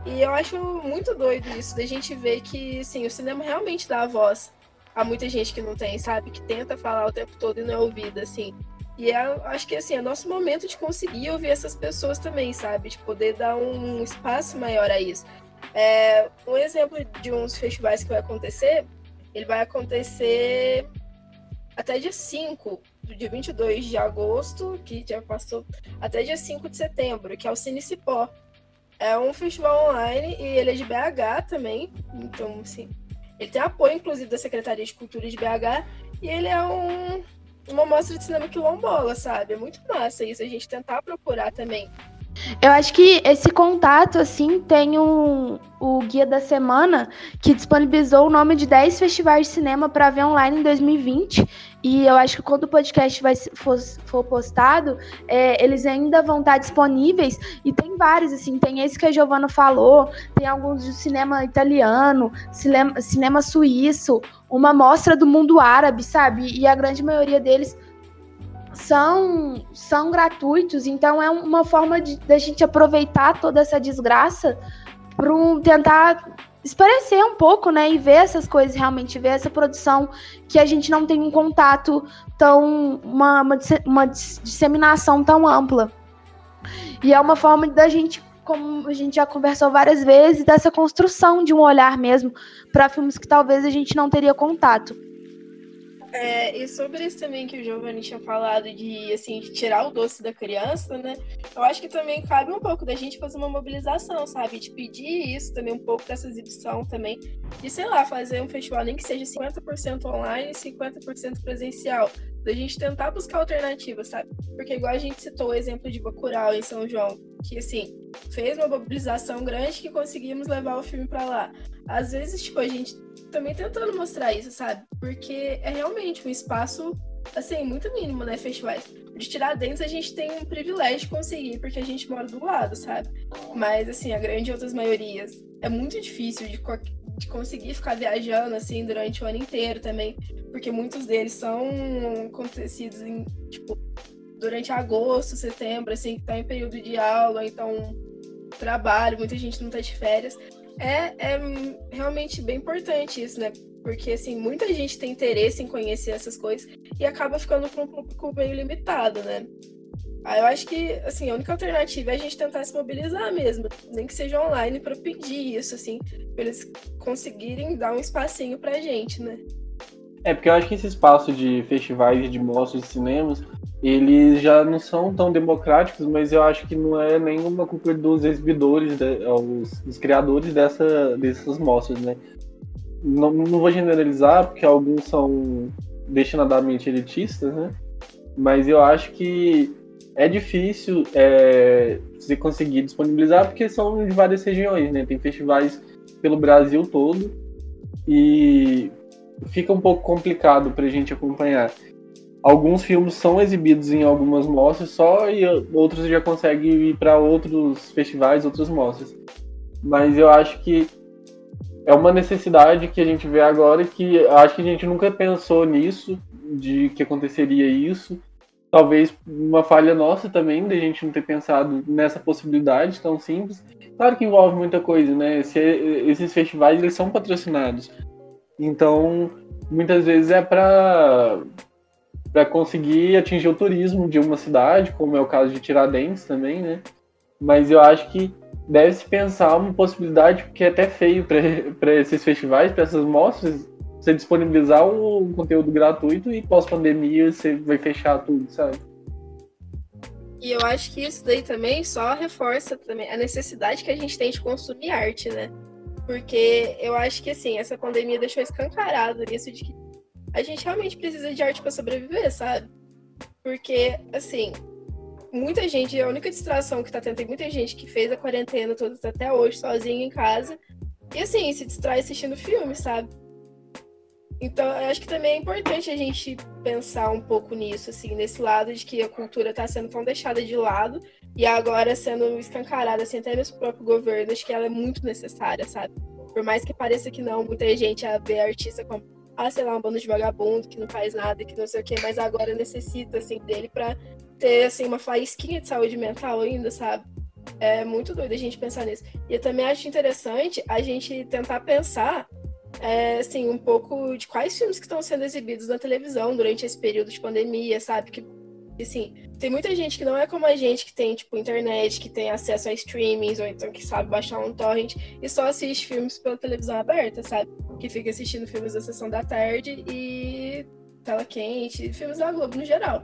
E eu acho muito doido isso, da gente ver que, assim, o cinema realmente dá a voz a muita gente que não tem, sabe? Que tenta falar o tempo todo e não é ouvida, assim. E é, acho que assim, é nosso momento de conseguir ouvir essas pessoas também, sabe? De poder dar um espaço maior a isso. É, um exemplo de uns festivais que vai acontecer, ele vai acontecer até dia 5, do dia 22 de agosto, que já passou, até dia 5 de setembro, que é o Cine Cipó. É um festival online e ele é de BH também, então, assim, ele tem apoio, inclusive, da Secretaria de Cultura de BH, e ele é um uma mostra de cinema quilombola, sabe? É muito massa isso, a gente tentar procurar também. Eu acho que esse contato, assim, tem um, o Guia da Semana, que disponibilizou o nome de 10 festivais de cinema para ver online em 2020. E eu acho que quando o podcast vai, for, for postado, é, eles ainda vão estar disponíveis. E tem vários, assim, tem esse que a Giovana falou, tem alguns de cinema italiano, cinema, cinema suíço, uma mostra do mundo árabe, sabe? E a grande maioria deles são, são gratuitos, então é uma forma de, de gente aproveitar toda essa desgraça para tentar esparecer um pouco, né, e ver essas coisas realmente, ver essa produção que a gente não tem um contato tão, uma, uma, uma disseminação tão ampla. E é uma forma da gente, como a gente já conversou várias vezes, dessa construção de um olhar mesmo para filmes que talvez a gente não teria contato. É, e sobre isso também que o Giovanni tinha falado de, assim, de tirar o doce da criança, né? Eu acho que também cabe um pouco da gente fazer uma mobilização, sabe? De pedir isso também, um pouco dessa exibição também. De, sei lá, fazer um festival nem que seja 50% online e 50% presencial. Da gente tentar buscar alternativas, sabe? Porque igual a gente citou o exemplo de Bacurau em São João, que, assim, fez uma mobilização grande que conseguimos levar o filme para lá. Às vezes, tipo, a gente também tentando mostrar isso, sabe? Porque é realmente um espaço, assim, muito mínimo, né? Festivais. De Tiradentes a gente tem um privilégio de conseguir, porque a gente mora do lado, sabe? Mas, assim, a grande outras maiorias é muito difícil de, de conseguir ficar viajando, assim, durante o ano inteiro também, porque muitos deles são acontecidos em, tipo, durante agosto, setembro, assim, que tá em período de aula, então trabalho, muita gente não tá de férias é, é realmente bem importante isso, né? Porque, assim, muita gente tem interesse em conhecer essas coisas e acaba ficando com um público meio limitado, né? Aí eu acho que, assim, a única alternativa é a gente tentar se mobilizar mesmo, nem que seja online, para pedir isso, assim, para eles conseguirem dar um espacinho pra gente, né? É, porque eu acho que esse espaço de festivais, de mostras de cinemas, eles já não são tão democráticos, mas eu acho que não é nenhuma culpa dos exibidores, né, os, os criadores dessa, dessas mostras, né? Não, não vou generalizar, porque alguns são destinadamente elitistas, né? Mas eu acho que é difícil é, você conseguir disponibilizar, porque são de várias regiões, né? Tem festivais pelo Brasil todo e fica um pouco complicado para a gente acompanhar. Alguns filmes são exibidos em algumas mostras só e outros já conseguem ir para outros festivais, outras mostras. Mas eu acho que é uma necessidade que a gente vê agora que acho que a gente nunca pensou nisso, de que aconteceria isso. Talvez uma falha nossa também, de a gente não ter pensado nessa possibilidade tão simples. Claro que envolve muita coisa, né? Se, esses festivais eles são patrocinados. Então, muitas vezes é para para conseguir atingir o turismo de uma cidade, como é o caso de Tiradentes também, né? Mas eu acho que deve-se pensar uma possibilidade, que é até feio para esses festivais, para essas mostras, você disponibilizar o conteúdo gratuito e pós-pandemia você vai fechar tudo, sabe? E eu acho que isso daí também só reforça também a necessidade que a gente tem de consumir arte, né? Porque eu acho que assim, essa pandemia deixou escancarado isso de que a gente realmente precisa de arte para sobreviver, sabe? Porque, assim, muita gente, a única distração que tá tendo, tem muita gente que fez a quarentena toda até hoje, sozinha em casa, e assim, se distrai assistindo filme, sabe? Então, eu acho que também é importante a gente pensar um pouco nisso, assim, nesse lado de que a cultura está sendo tão deixada de lado e agora sendo escancarada, assim, até mesmo próprio governo, acho que ela é muito necessária, sabe? Por mais que pareça que não, muita gente a vê artista como, ah, sei lá, um bando de vagabundo que não faz nada, que não sei o quê, mas agora necessita, assim, dele para ter, assim, uma faísquinha de saúde mental ainda, sabe? É muito doido a gente pensar nisso. E eu também acho interessante a gente tentar pensar é, assim, um pouco de quais filmes que estão sendo exibidos na televisão durante esse período de pandemia, sabe? Que, assim, tem muita gente que não é como a gente, que tem, tipo, internet, que tem acesso a streamings, ou então que sabe baixar um torrent e só assiste filmes pela televisão aberta, sabe? Que fica assistindo filmes da sessão da tarde e tela quente, filmes da Globo no geral.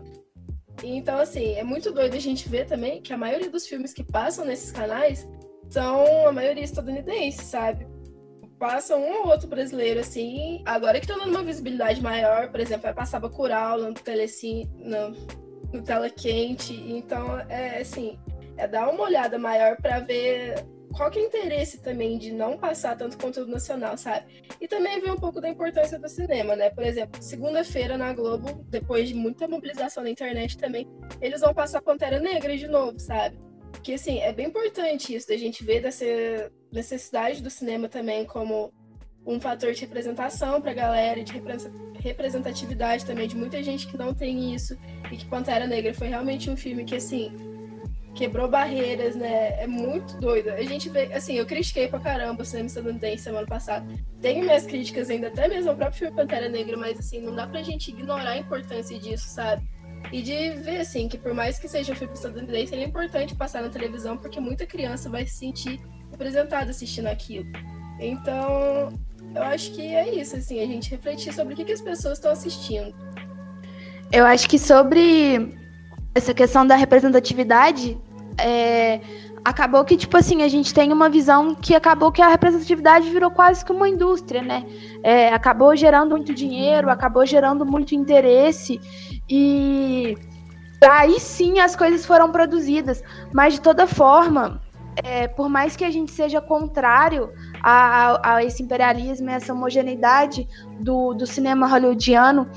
Então, assim, é muito doido a gente ver também que a maioria dos filmes que passam nesses canais são a maioria estadunidense, sabe? Passa um ou outro brasileiro, assim. Agora que tá dando uma visibilidade maior, por exemplo, vai passar Bacurau no Telecine, no, no Tela Quente. Então, é assim, é dar uma olhada maior para ver qual que é o interesse também de não passar tanto conteúdo nacional, sabe? E também ver um pouco da importância do cinema, né? Por exemplo, segunda-feira na Globo, depois de muita mobilização na internet também, eles vão passar Pantera Negra de novo, sabe? Que assim, é bem importante isso, da gente ver dessa necessidade do cinema também como um fator de representação para a galera, de representatividade também de muita gente que não tem isso e que Pantera Negra foi realmente um filme que assim quebrou barreiras, né? É muito doido. A gente vê, assim, eu critiquei pra caramba o cinema estadunidense semana passada. Tenho minhas críticas ainda, até mesmo o próprio filme Pantera Negra, mas assim, não dá pra gente ignorar a importância disso, sabe? E de ver, assim, que por mais que seja um filme estadunidense, ele é importante passar na televisão, porque muita criança vai se sentir representada assistindo aquilo. Então, eu acho que é isso, assim, a gente refletir sobre o que, que as pessoas estão assistindo. Eu acho que sobre essa questão da representatividade, é, acabou que, tipo assim, a gente tem uma visão que acabou que a representatividade virou quase que uma indústria, né? É, acabou gerando muito dinheiro, acabou gerando muito interesse. E aí sim as coisas foram produzidas. Mas de toda forma, é, por mais que a gente seja contrário a, a, a esse imperialismo, essa homogeneidade do, do cinema hollywoodiano,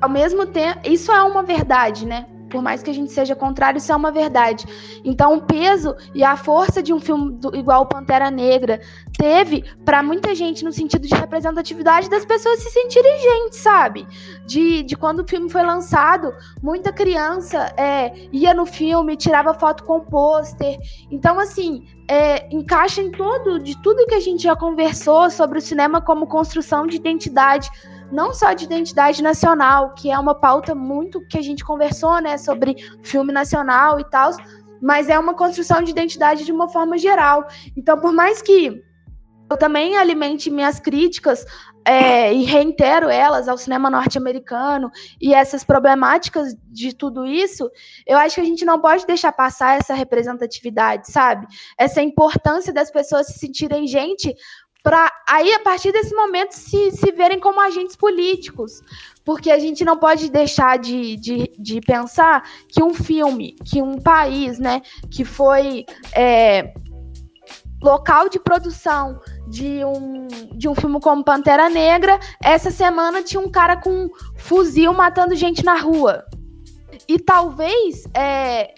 ao mesmo tempo, isso é uma verdade, né? Por mais que a gente seja contrário, isso é uma verdade. Então, o peso e a força de um filme do, igual Pantera Negra teve para muita gente no sentido de representatividade das pessoas se sentirem gente, sabe? De, de quando o filme foi lançado, muita criança é, ia no filme, tirava foto com o pôster. Então, assim, é, encaixa em todo, de tudo que a gente já conversou sobre o cinema como construção de identidade não só de identidade nacional, que é uma pauta muito que a gente conversou, né, sobre filme nacional e tal, mas é uma construção de identidade de uma forma geral. Então, por mais que eu também alimente minhas críticas é, e reitero elas ao cinema norte-americano e essas problemáticas de tudo isso, eu acho que a gente não pode deixar passar essa representatividade, sabe? Essa importância das pessoas se sentirem gente para aí, a partir desse momento, se, se verem como agentes políticos. Porque a gente não pode deixar de, de, de pensar que um filme, que um país, né, que foi é, local de produção de um, de um filme como Pantera Negra, essa semana tinha um cara com um fuzil matando gente na rua. E talvez é,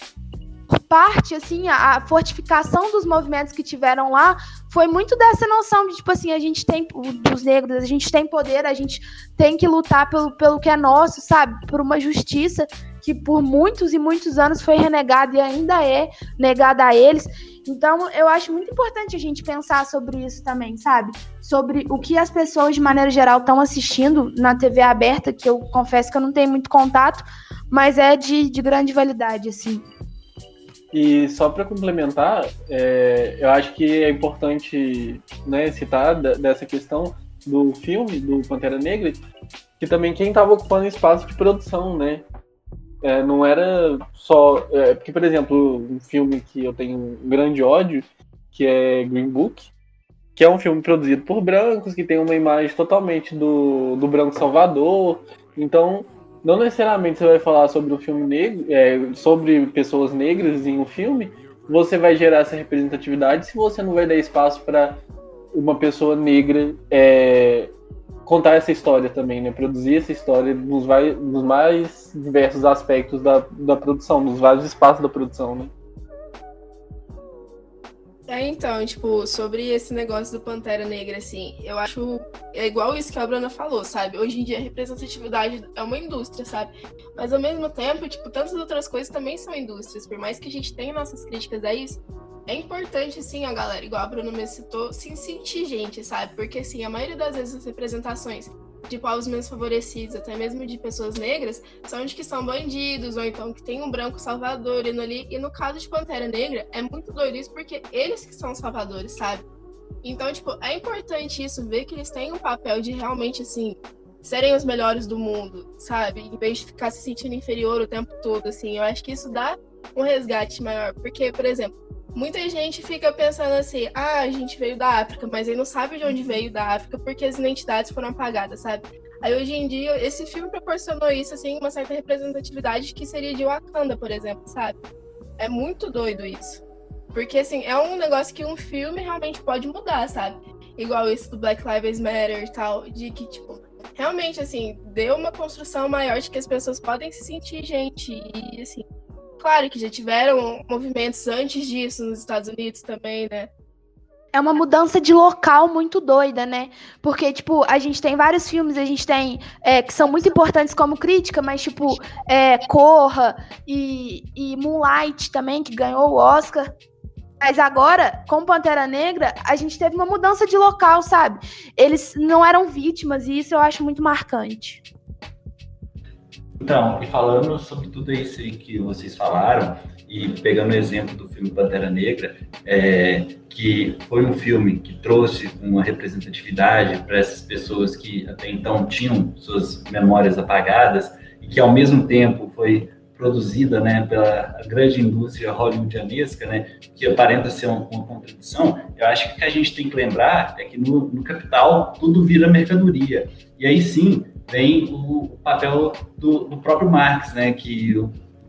parte, assim, a, fortificação dos movimentos que tiveram lá foi muito dessa noção de, tipo assim, a gente tem, dos negros, a gente tem poder, a gente tem que lutar pelo, pelo que é nosso, sabe? Por uma justiça que por muitos e muitos anos foi renegada e ainda é negada a eles. Então, eu acho muito importante a gente pensar sobre isso também, sabe? Sobre o que as pessoas, de maneira geral, estão assistindo na TV aberta, que eu confesso que eu não tenho muito contato, mas é de, de grande validade, assim. E só para complementar, é, eu acho que é importante né, citar dessa questão do filme, do Pantera Negra, que também quem estava ocupando espaço de produção, né? É, não era só. É, porque, por exemplo, um filme que eu tenho um grande ódio, que é Green Book, que é um filme produzido por brancos, que tem uma imagem totalmente do, do branco salvador. Então, não necessariamente você vai falar sobre um filme negro, é, sobre pessoas negras em um filme, você vai gerar essa representatividade se você não vai dar espaço para uma pessoa negra é, contar essa história também, né? Produzir essa história nos, vai, nos mais diversos aspectos da, da produção, nos vários espaços da produção, né? É, então, tipo, sobre esse negócio do Pantera Negra, assim, eu acho. É igual isso que a Bruna falou, sabe? Hoje em dia a representatividade é uma indústria, sabe? Mas ao mesmo tempo, tipo, tantas outras coisas também são indústrias. Por mais que a gente tenha nossas críticas a isso, é importante, sim, a galera, igual a Bruna me citou, se sentir gente, sabe? Porque, assim, a maioria das vezes as representações de povos menos favorecidos, até mesmo de pessoas negras, são de que são bandidos, ou então que tem um branco salvador indo ali. E no caso de Pantera Negra, é muito doido isso, porque eles que são salvadores, sabe? Então, tipo, é importante isso, ver que eles têm um papel de realmente, assim, serem os melhores do mundo, sabe? Em vez de ficar se sentindo inferior o tempo todo, assim. Eu acho que isso dá um resgate maior. Porque, por exemplo, muita gente fica pensando assim, ah, a gente veio da África, mas aí não sabe de onde veio da África porque as identidades foram apagadas, sabe? Aí hoje em dia, esse filme proporcionou isso, assim, uma certa representatividade que seria de Wakanda, por exemplo, sabe? É muito doido isso. Porque, assim, é um negócio que um filme realmente pode mudar, sabe? Igual esse do Black Lives Matter e tal, de que, tipo, realmente, assim, deu uma construção maior de que as pessoas podem se sentir gente e, assim, Claro que já tiveram movimentos antes disso nos Estados Unidos também, né? É uma mudança de local muito doida, né? Porque, tipo, a gente tem vários filmes, a gente tem é, que são muito importantes como crítica, mas, tipo, é, Corra e, e Moonlight também, que ganhou o Oscar. Mas agora, com Pantera Negra, a gente teve uma mudança de local, sabe? Eles não eram vítimas, e isso eu acho muito marcante. Então, e falando sobre tudo isso que vocês falaram, e pegando o exemplo do filme Pantera Negra, é, que foi um filme que trouxe uma representatividade para essas pessoas que até então tinham suas memórias apagadas e que ao mesmo tempo foi produzida né, pela grande indústria hollywoodianesca, né, que aparenta ser uma, uma, contradição, eu acho que o que a gente tem que lembrar é que no, no capital tudo vira mercadoria. E aí sim, vem o, papel do, do, próprio Marx, né, que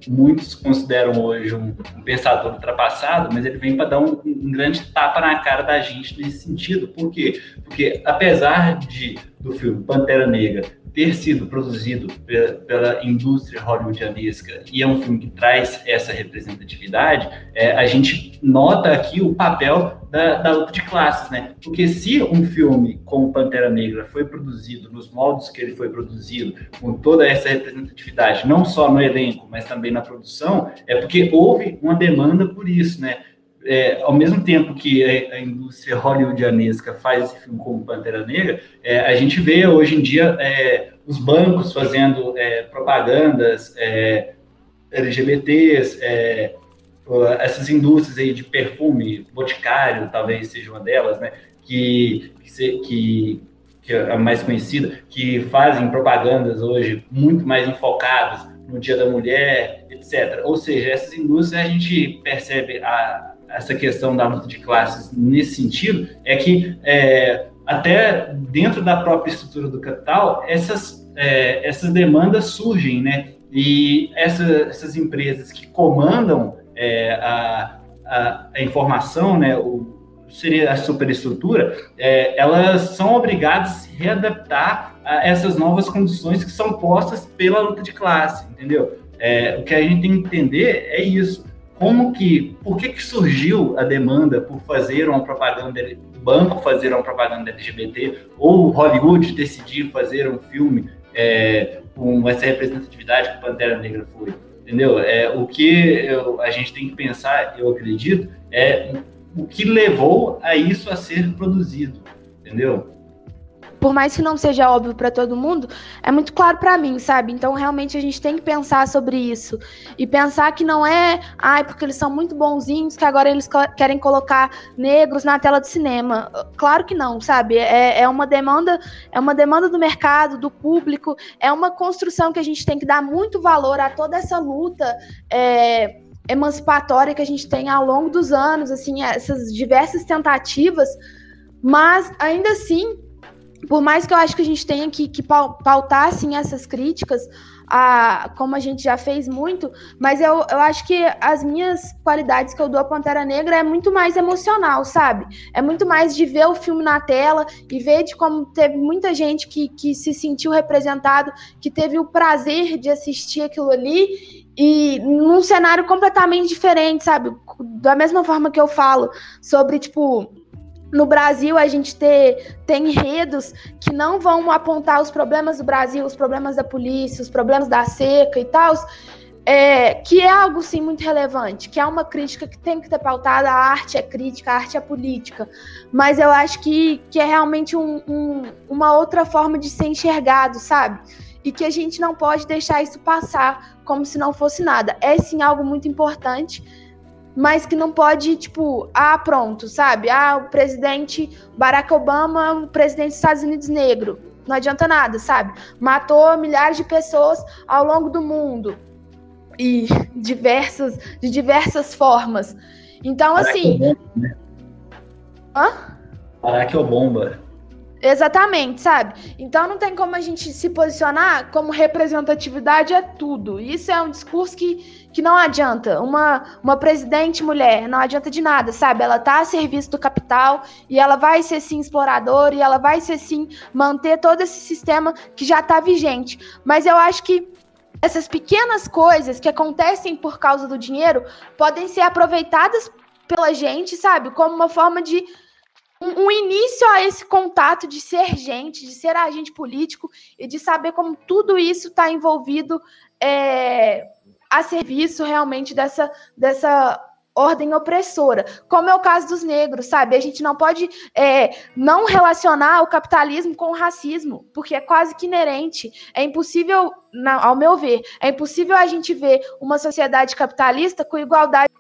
muitos consideram hoje um, pensador ultrapassado, mas ele vem para dar um, um, grande tapa na cara da gente nesse sentido. Por quê? Porque apesar de do filme Pantera Negra ter sido produzido pela indústria hollywoodianesca e é um filme que traz essa representatividade, é, a gente nota aqui o papel da, da, luta de classes, né? Porque se um filme como Pantera Negra foi produzido nos moldes que ele foi produzido, com toda essa representatividade, não só no elenco, mas também na produção, é porque houve uma demanda por isso, né? É, ao mesmo tempo que a, a, indústria hollywoodianesca faz esse filme como Pantera Negra, é, a gente vê hoje em dia é, os bancos fazendo é, propagandas é, LGBTs, é, essas indústrias aí de perfume, Boticário talvez seja uma delas, né, que, que, que é a mais conhecida, que fazem propagandas hoje muito mais enfocadas no Dia da Mulher, etc. Ou seja, essas indústrias a gente percebe a, essa questão da luta de classes nesse sentido é que é, até dentro da própria estrutura do capital essas é, essas demandas surgem, né? E essa, essas empresas que comandam é, a, a, a, informação, né? O, seria a superestrutura, é, elas são obrigadas a se readaptar a essas novas condições que são postas pela luta de classe, entendeu? É, o que a gente tem que entender é isso como que, por que que surgiu a demanda por fazer uma propaganda, banco fazer uma propaganda LGBT, ou Hollywood decidir fazer um filme é, com essa representatividade que Pantera Negra foi, entendeu? É, o que eu, a gente tem que pensar, eu acredito, é o que levou a isso a ser produzido, entendeu? Por mais que não seja óbvio para todo mundo, é muito claro para mim, sabe? Então, realmente, a gente tem que pensar sobre isso. E pensar que não é, ai, porque eles são muito bonzinhos, que agora eles querem colocar negros na tela de cinema. Claro que não, sabe? É, é uma demanda, é uma demanda do mercado, do público, é uma construção que a gente tem que dar muito valor a toda essa luta. É, emancipatória que a gente tem ao longo dos anos, assim, essas diversas tentativas, mas ainda assim por mais que eu acho que a gente tenha que, que pautar assim, essas críticas, a, como a gente já fez muito, mas eu, eu acho que as minhas qualidades que eu dou a Pantera Negra é muito mais emocional, sabe? É muito mais de ver o filme na tela e ver de como teve muita gente que, que se sentiu representado, que teve o prazer de assistir aquilo ali e num cenário completamente diferente, sabe? Da mesma forma que eu falo sobre, tipo, no Brasil a gente ter, tem enredos que não vão apontar os problemas do Brasil, os problemas da polícia, os problemas da seca e tal, é, que é algo sim muito relevante, que é uma crítica que tem que ter pautada, a arte é crítica, a arte é política, mas eu acho que, que é realmente um, um, uma outra forma de ser enxergado, sabe? E que a gente não pode deixar isso passar como se não fosse nada. É sim algo muito importante, mas que não pode, tipo, ah, pronto, sabe? Ah, o presidente Barack Obama, o presidente dos Estados Unidos negro. Não adianta nada, sabe? Matou milhares de pessoas ao longo do mundo. E diversas, de diversas formas. Então, Barack assim. Obama, né? Hã? Barack Obama. Exatamente, sabe? Então não tem como a gente se posicionar como representatividade é tudo. Isso é um discurso que, que não adianta. Uma, uma presidente mulher não adianta de nada, sabe? Ela tá a serviço do capital e ela vai ser sim exploradora e ela vai ser sim manter todo esse sistema que já tá vigente. Mas eu acho que essas pequenas coisas que acontecem por causa do dinheiro podem ser aproveitadas pela gente, sabe? Como uma forma de um, um, início a esse contato de ser gente, de ser agente político e de saber como tudo isso está envolvido é, a serviço realmente dessa, dessa ordem opressora, como é o caso dos negros, sabe? A gente não pode é, não relacionar o capitalismo com o racismo, porque é quase que inerente. É impossível, ao meu ver, é impossível a gente ver uma sociedade capitalista com igualdade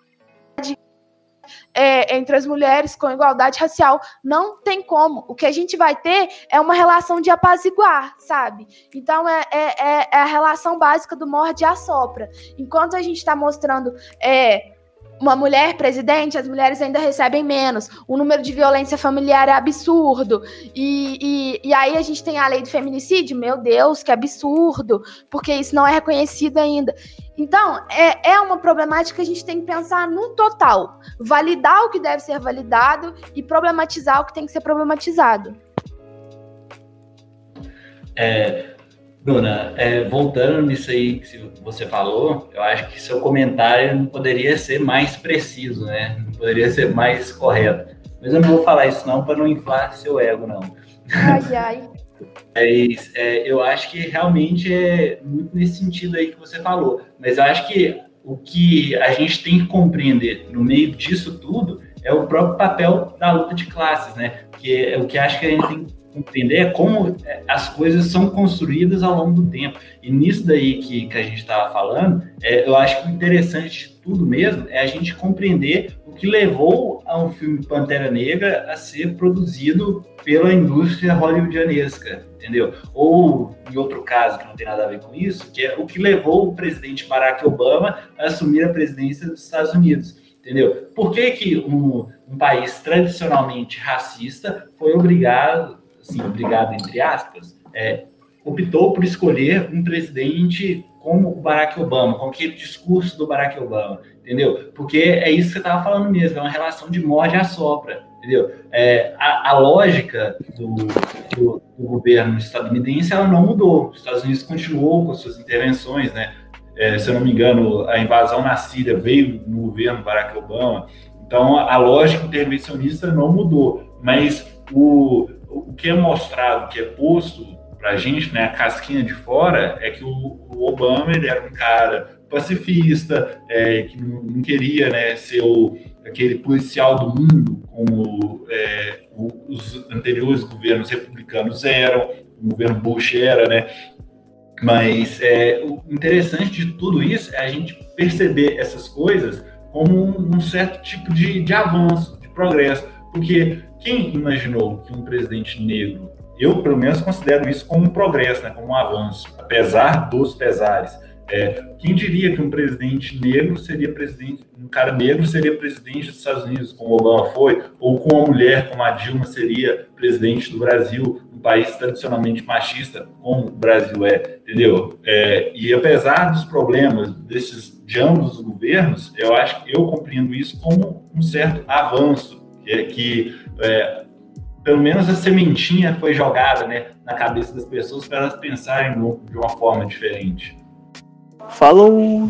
é, entre as mulheres com igualdade racial. Não tem como. O que a gente vai ter é uma relação de apaziguar, sabe? Então é, é, é, é a relação básica do morde e assopra. Enquanto a gente está mostrando. É, uma mulher presidente, as mulheres ainda recebem menos. O número de violência familiar é absurdo. E, e, e, aí a gente tem a lei do feminicídio, meu Deus, que absurdo, porque isso não é reconhecido ainda. Então, é, é uma problemática que a gente tem que pensar no total. Validar o que deve ser validado e problematizar o que tem que ser problematizado. É, Bruna, é, voltando nisso aí que você falou, eu acho que seu comentário não poderia ser mais preciso, né? Não poderia ser mais correto. Mas eu não vou falar isso não para não inflar seu ego, não. Ai, ai. Mas é, eu acho que realmente é muito nesse sentido aí que você falou. Mas eu acho que o que a gente tem que compreender no meio disso tudo é o próprio papel da luta de classes, né? Que é o que acho que a gente tem que entender como é, as coisas são construídas ao longo do tempo. E nisso daí que, que a gente estava falando, é, eu acho que o interessante de tudo mesmo é a gente compreender que levou a um filme Pantera Negra a ser produzido pela indústria hollywoodianesca, entendeu? Ou, em outro caso, que não tem nada a ver com isso, que é o que levou o presidente Barack Obama a assumir a presidência dos Estados Unidos entendeu? Por que, que um, um, país tradicionalmente racista foi obrigado assim, obrigado entre aspas, é, optou por escolher um presidente como o Barack Obama, com aquele discurso do Barack Obama, entendeu? Porque é isso que você estava falando mesmo, é uma relação de morde a sopra, entendeu? É, a, a, lógica do, do, do, governo estadunidense ela não mudou. Os Estados Unidos continuou com suas intervenções, né? É, se eu não me engano, a invasão na Síria veio no governo Barack Obama. Então, a lógica intervencionista não mudou, mas o, o que é mostrado, que é posto para a gente, né, a casquinha de fora, é que o, o Obama era um cara pacifista, é, que não, não, queria né, ser o, aquele policial do mundo, como é, os anteriores governos republicanos eram, o governo Bush era, né? Mas é, o interessante de tudo isso é a gente perceber essas coisas como um, um certo tipo de, de avanço, de progresso, porque quem imaginou que um presidente negro, eu pelo menos considero isso como um progresso, né, como um avanço, apesar dos pesares. É, quem diria que um presidente negro seria presidente, um cara negro seria presidente dos Estados Unidos, como Obama foi, ou com uma mulher como a Dilma seria presidente do Brasil, um país tradicionalmente machista, como o Brasil é, entendeu? É, e apesar dos problemas desses de ambos os governos, eu acho que eu compreendo isso como um certo avanço, que, é que é, pelo menos a sementinha foi jogada né, na cabeça das pessoas para elas pensarem de uma forma diferente. Falou!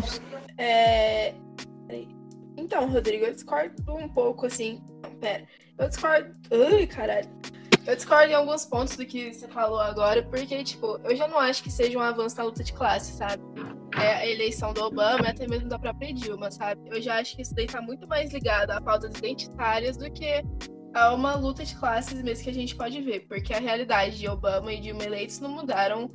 É... Então, Rodrigo, eu discordo um pouco assim. Não, pera. Eu discordo. Ai, caralho. Eu discordo em alguns pontos do que você falou agora, porque, tipo, eu já não acho que seja um avanço na luta de classe, sabe? É a eleição do Obama, até mesmo da própria Dilma, sabe? Eu já acho que isso daí tá muito mais ligado a pautas identitárias do que a uma luta de classes mesmo que a gente pode ver, porque a realidade de Obama e Dilma eleitos não mudaram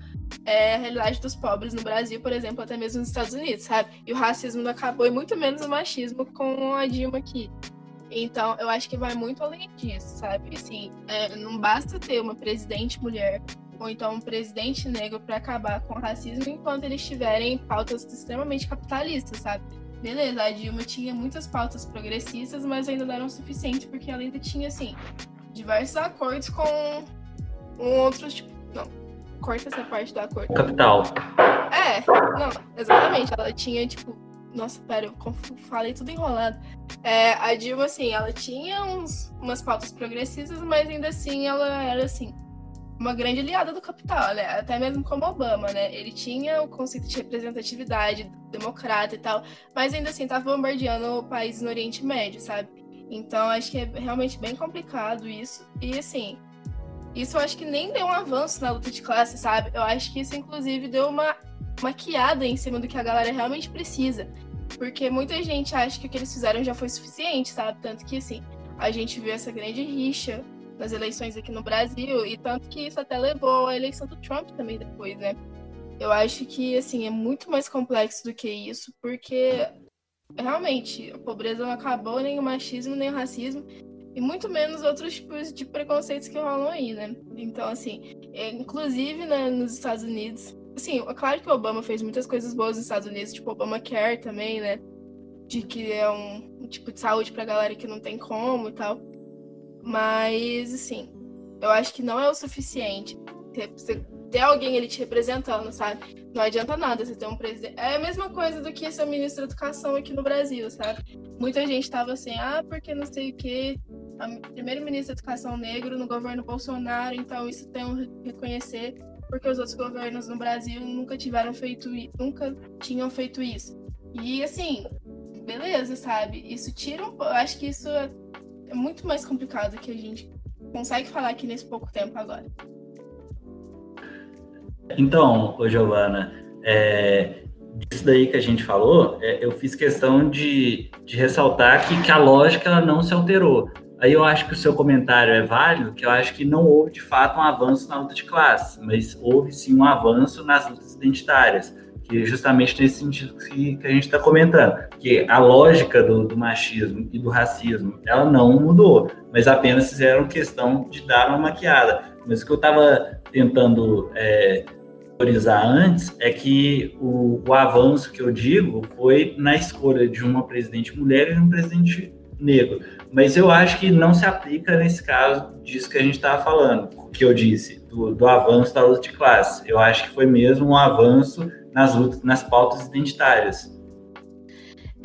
é, a realidade dos pobres no Brasil, por exemplo, até mesmo nos Estados Unidos, sabe? E o racismo não acabou, e muito menos o machismo com a Dilma aqui. Então, eu acho que vai muito além disso, sabe? Assim, é, não basta ter uma presidente mulher ou então um presidente negro para acabar com o racismo enquanto eles tiverem pautas extremamente capitalistas, sabe? Beleza, a Dilma tinha muitas pautas progressistas, mas ainda não eram suficientes, porque ela ainda tinha, assim, diversos acordos com um outros, tipo, não, corta essa parte do acordo. Capital. É, não, exatamente, ela tinha, tipo, nossa, pera, eu falei tudo enrolado. É, a Dilma, assim, ela tinha uns, umas pautas progressistas, mas ainda assim ela era, assim, uma grande aliada do capital, né? Até mesmo como Obama, né? Ele tinha o conceito de representatividade democrata e tal, mas ainda assim estava bombardeando o país no Oriente Médio, sabe? Então acho que é realmente bem complicado isso. E assim, isso eu acho que nem deu um avanço na luta de classe, sabe? Eu acho que isso inclusive deu uma maquiada em cima do que a galera realmente precisa. Porque muita gente acha que o que eles fizeram já foi suficiente, sabe? Tanto que assim, a gente viu essa grande rixa nas eleições aqui no Brasil, e tanto que isso até levou à eleição do Trump também depois, né? Eu acho que, assim, é muito mais complexo do que isso, porque realmente a pobreza não acabou, nem o machismo, nem o racismo, e muito menos outros tipos de preconceitos que rolam aí, né? Então, assim, é, inclusive né, nos Estados Unidos, assim, é claro que o Obama fez muitas coisas boas nos Estados Unidos, tipo Obamacare também, né? De que é um, um tipo de saúde pra galera que não tem como e tal. Mas, assim, eu acho que não é o suficiente ter, ter alguém ele te representando, sabe? Não adianta nada você ter um presidente. É a mesma coisa do que ser ministro da educação aqui no Brasil, sabe? Muita gente tava assim, ah, porque não sei o quê. primeiro ministro da educação negro no governo Bolsonaro, então isso tem um reconhecer. porque os outros governos no Brasil nunca tiveram feito, nunca tinham feito isso. E assim, beleza, sabe? Isso tira um, eu acho que isso é, muito mais complicado que a gente consegue falar aqui nesse pouco tempo agora. Então, ô Giovana, é, isso daí que a gente falou, é, eu fiz questão de, de ressaltar que, que a lógica não se alterou. Aí eu acho que o seu comentário é válido, que eu acho que não houve de fato um avanço na luta de classe, mas houve sim um avanço nas lutas identitárias, que justamente nesse sentido que, que a gente está comentando, que a lógica do, do, machismo e do racismo, ela não mudou, mas apenas fizeram questão de dar uma maquiada. Mas o que eu estava tentando é, antes é que o, o, avanço que eu digo foi na escolha de uma presidente mulher e de um presidente negro. Mas eu acho que não se aplica nesse caso disso que a gente estava falando, que eu disse, do, do, avanço da luta de classe. Eu acho que foi mesmo um avanço nas lutas, nas pautas identitárias.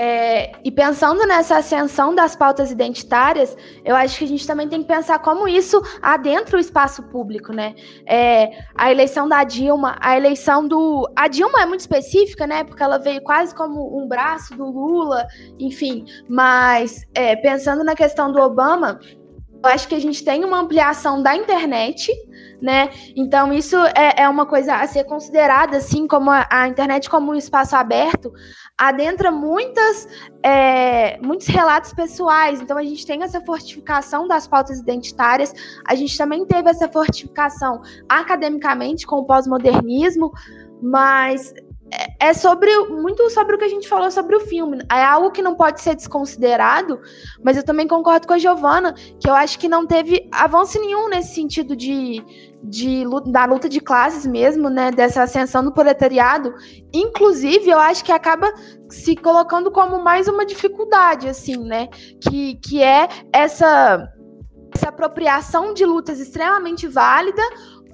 É, e pensando nessa ascensão das pautas identitárias, eu acho que a gente também tem que pensar como isso adentra o espaço público, né? É, a eleição da Dilma, a eleição do. A Dilma é muito específica, né? Porque ela veio quase como um braço do Lula, enfim. Mas é, pensando na questão do Obama, eu acho que a gente tem uma ampliação da internet, né? Então, isso é, é uma coisa a ser considerada, assim, como a, a internet como um espaço aberto, adentra muitas, é, muitos relatos pessoais. Então, a gente tem essa fortificação das pautas identitárias, a gente também teve essa fortificação academicamente com o pós-modernismo, mas é, é sobre muito sobre o que a gente falou sobre o filme. É algo que não pode ser desconsiderado, mas eu também concordo com a Giovana, que eu acho que não teve avanço nenhum nesse sentido de, de da luta de classes mesmo, né, dessa ascensão do proletariado. Inclusive, eu acho que acaba se colocando como mais uma dificuldade, assim, né, que, que é essa essa apropriação de lutas extremamente válida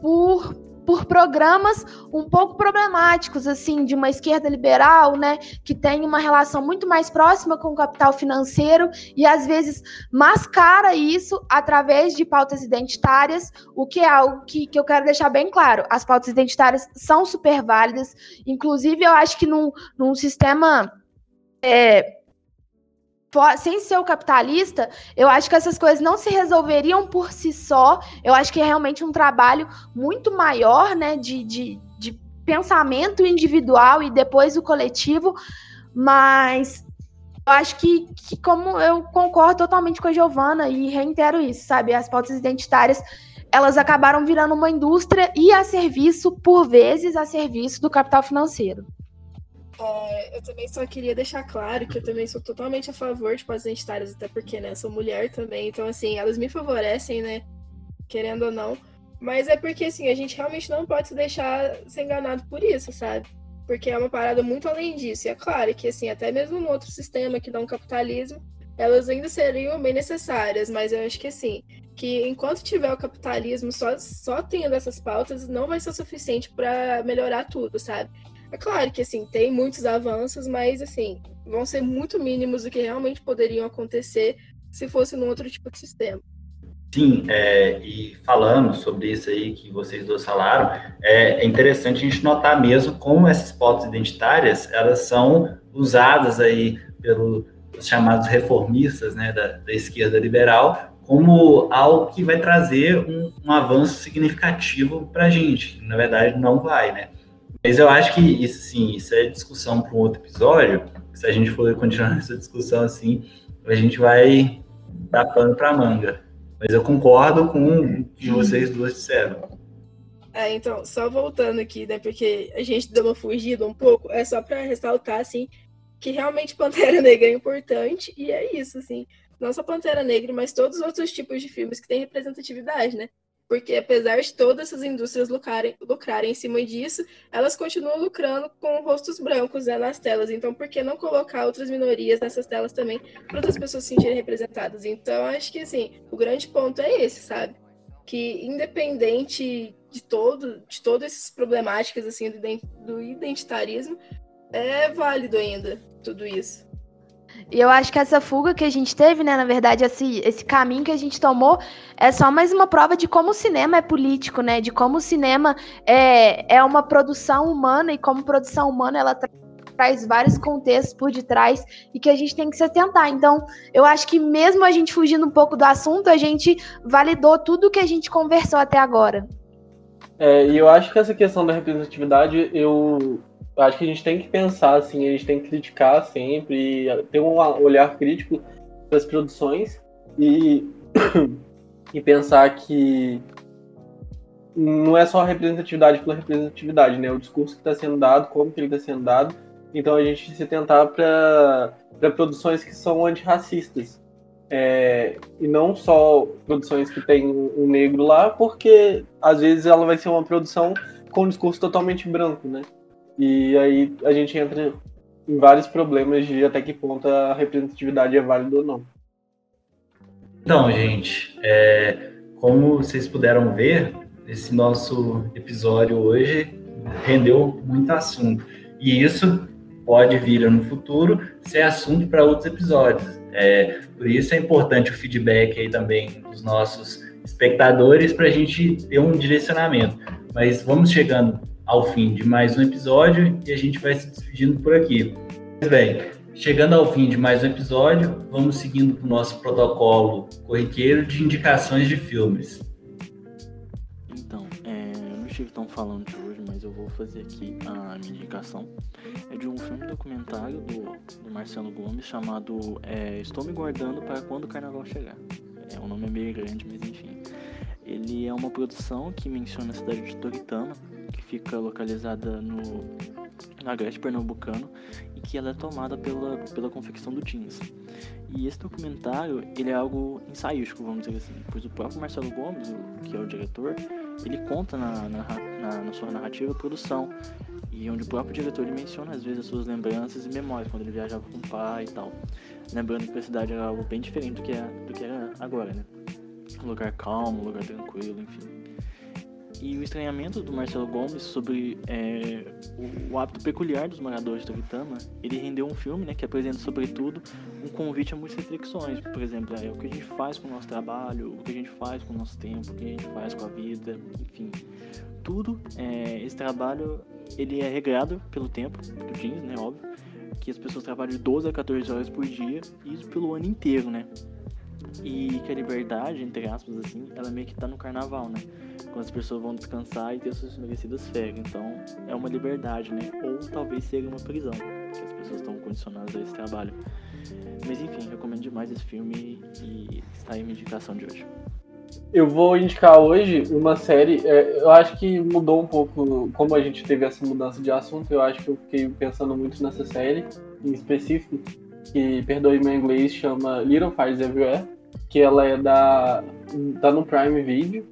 por por programas um pouco problemáticos, assim, de uma esquerda liberal, né, que tem uma relação muito mais próxima com o capital financeiro e às vezes mascara isso através de pautas identitárias, o que é algo que, que eu quero deixar bem claro. As pautas identitárias são super válidas, inclusive eu acho que num, num sistema. É, sem ser o capitalista, eu acho que essas coisas não se resolveriam por si só. Eu acho que é realmente um trabalho muito maior, né, de, de, de pensamento individual e depois o coletivo. Mas eu acho que, que, como eu concordo totalmente com a Giovana e reitero isso, sabe? As pautas identitárias elas acabaram virando uma indústria e a serviço, por vezes, a serviço do capital financeiro. É, eu também só queria deixar claro que eu também sou totalmente a favor de pautas identitárias, até porque, né, sou mulher também, então, assim, elas me favorecem, né, querendo ou não. Mas é porque, assim, a gente realmente não pode se deixar ser enganado por isso, sabe? Porque é uma parada muito além disso. E é claro que, assim, até mesmo no outro sistema que não capitalismo, elas ainda seriam bem necessárias, mas eu acho que, assim, que enquanto tiver o capitalismo só, só tendo essas pautas, não vai ser suficiente para melhorar tudo, sabe? É claro que, assim, tem muitos avanços, mas, assim, vão ser muito mínimos do que realmente poderiam acontecer se fosse num outro tipo de sistema. Sim, é, e falando sobre isso aí que vocês dois falaram, é, é interessante a gente notar mesmo como essas pautas identitárias, elas são usadas aí pelos chamados reformistas, né, da, da esquerda liberal, como algo que vai trazer um, um avanço significativo para a gente. Na verdade, não vai, né? Mas eu acho que isso, sim, isso é discussão para um outro episódio. Se a gente for continuar essa discussão assim, a gente vai dar pano para manga. Mas eu concordo com o que vocês duas disseram. É, então, só voltando aqui, né, porque a gente deu uma fugida um pouco, é só para ressaltar, assim, que realmente Pantera Negra é importante, e é isso, assim, não só Pantera Negra, mas todos os outros tipos de filmes que têm representatividade, né? Porque apesar de todas essas indústrias lucrarem, lucrarem em cima disso, elas continuam lucrando com rostos brancos né, nas telas. Então, por que não colocar outras minorias nessas telas também, para outras pessoas se sentirem representadas? Então, acho que assim, o grande ponto é esse, sabe? Que independente de todo, de todas essas problemáticas assim do identitarismo, é válido ainda tudo isso. E eu acho que essa fuga que a gente teve, né, na verdade, esse, esse caminho que a gente tomou, é só mais uma prova de como o cinema é político, né? De como o cinema é, é uma produção humana e como produção humana ela tra traz vários contextos por detrás e que a gente tem que se atentar. Então, eu acho que mesmo a gente fugindo um pouco do assunto, a gente validou tudo que a gente conversou até agora. É, e eu acho que essa questão da representatividade, eu acho que a gente tem que pensar, assim, a gente tem que criticar sempre, ter um olhar crítico para as produções e, e pensar que não é só a representatividade pela representatividade, né? O discurso que está sendo dado, como que ele está sendo dado. Então a gente se tentar para produções que são antirracistas. É, e não só produções que tem um negro lá, porque às vezes ela vai ser uma produção com um discurso totalmente branco, né? E aí a gente entra em vários problemas de até que ponto a representatividade é válida ou não. Então, gente, é, como vocês puderam ver, esse nosso episódio hoje rendeu muito assunto. E isso pode vir no futuro ser assunto para outros episódios. É, por isso é importante o feedback aí também dos nossos espectadores para a gente ter um direcionamento. Mas vamos chegando ao fim de mais um episódio e a gente vai se despedindo por aqui. Pois bem, chegando ao fim de mais um episódio, vamos seguindo para o nosso protocolo corriqueiro de indicações de filmes. Então, é, eu não estive tão falando de hoje, mas eu vou fazer aqui a minha indicação. É de um filme documentário do, do Marcelo Gomes chamado é, Estou Me Guardando para Quando o Carnaval Chegar. É, o nome é meio grande, mas enfim. Ele é uma produção que menciona a cidade de Toritama, que fica localizada no, agreste pernambucano e que ela é tomada pela, pela confecção do jeans. E esse documentário, ele é algo ensaístico, vamos dizer assim, pois o próprio Marcelo Gomes, que é o diretor, ele conta na, na, na, na sua narrativa a produção, e onde o próprio diretor ele menciona às vezes as suas lembranças e memórias, quando ele viajava com o pai e tal. Lembrando que a cidade era algo bem diferente do que, é, do que era agora, né? Um lugar calmo, lugar tranquilo, enfim. E o estranhamento do Marcelo Gomes sobre é, o, o, hábito peculiar dos moradores de Toritama, ele rendeu um filme né, que apresenta, sobretudo, um convite a muitas reflexões. Por exemplo, é, o que a gente faz com o nosso trabalho, o que a gente faz com o nosso tempo, o que a gente faz com a vida, enfim. Tudo, é, esse trabalho, ele é regrado pelo tempo, do jeans, né, óbvio, que as pessoas trabalham de 12 a 14 horas por dia, e isso pelo ano inteiro, né? E que a liberdade, entre aspas, assim, ela meio que tá no carnaval, né? Quando as pessoas vão descansar e ter suas merecidas férias. Então, é uma liberdade, né? Ou talvez seja uma prisão, que as pessoas estão condicionadas a esse trabalho. Mas enfim, recomendo demais esse filme e está aí minha indicação de hoje. Eu vou indicar hoje uma série. É, eu acho que mudou um pouco, como a gente teve essa mudança de assunto. Eu acho que eu fiquei pensando muito nessa série, em específico, que, perdoe meu inglês, chama Little Fires Everywhere que ela é da. tá no Prime Video.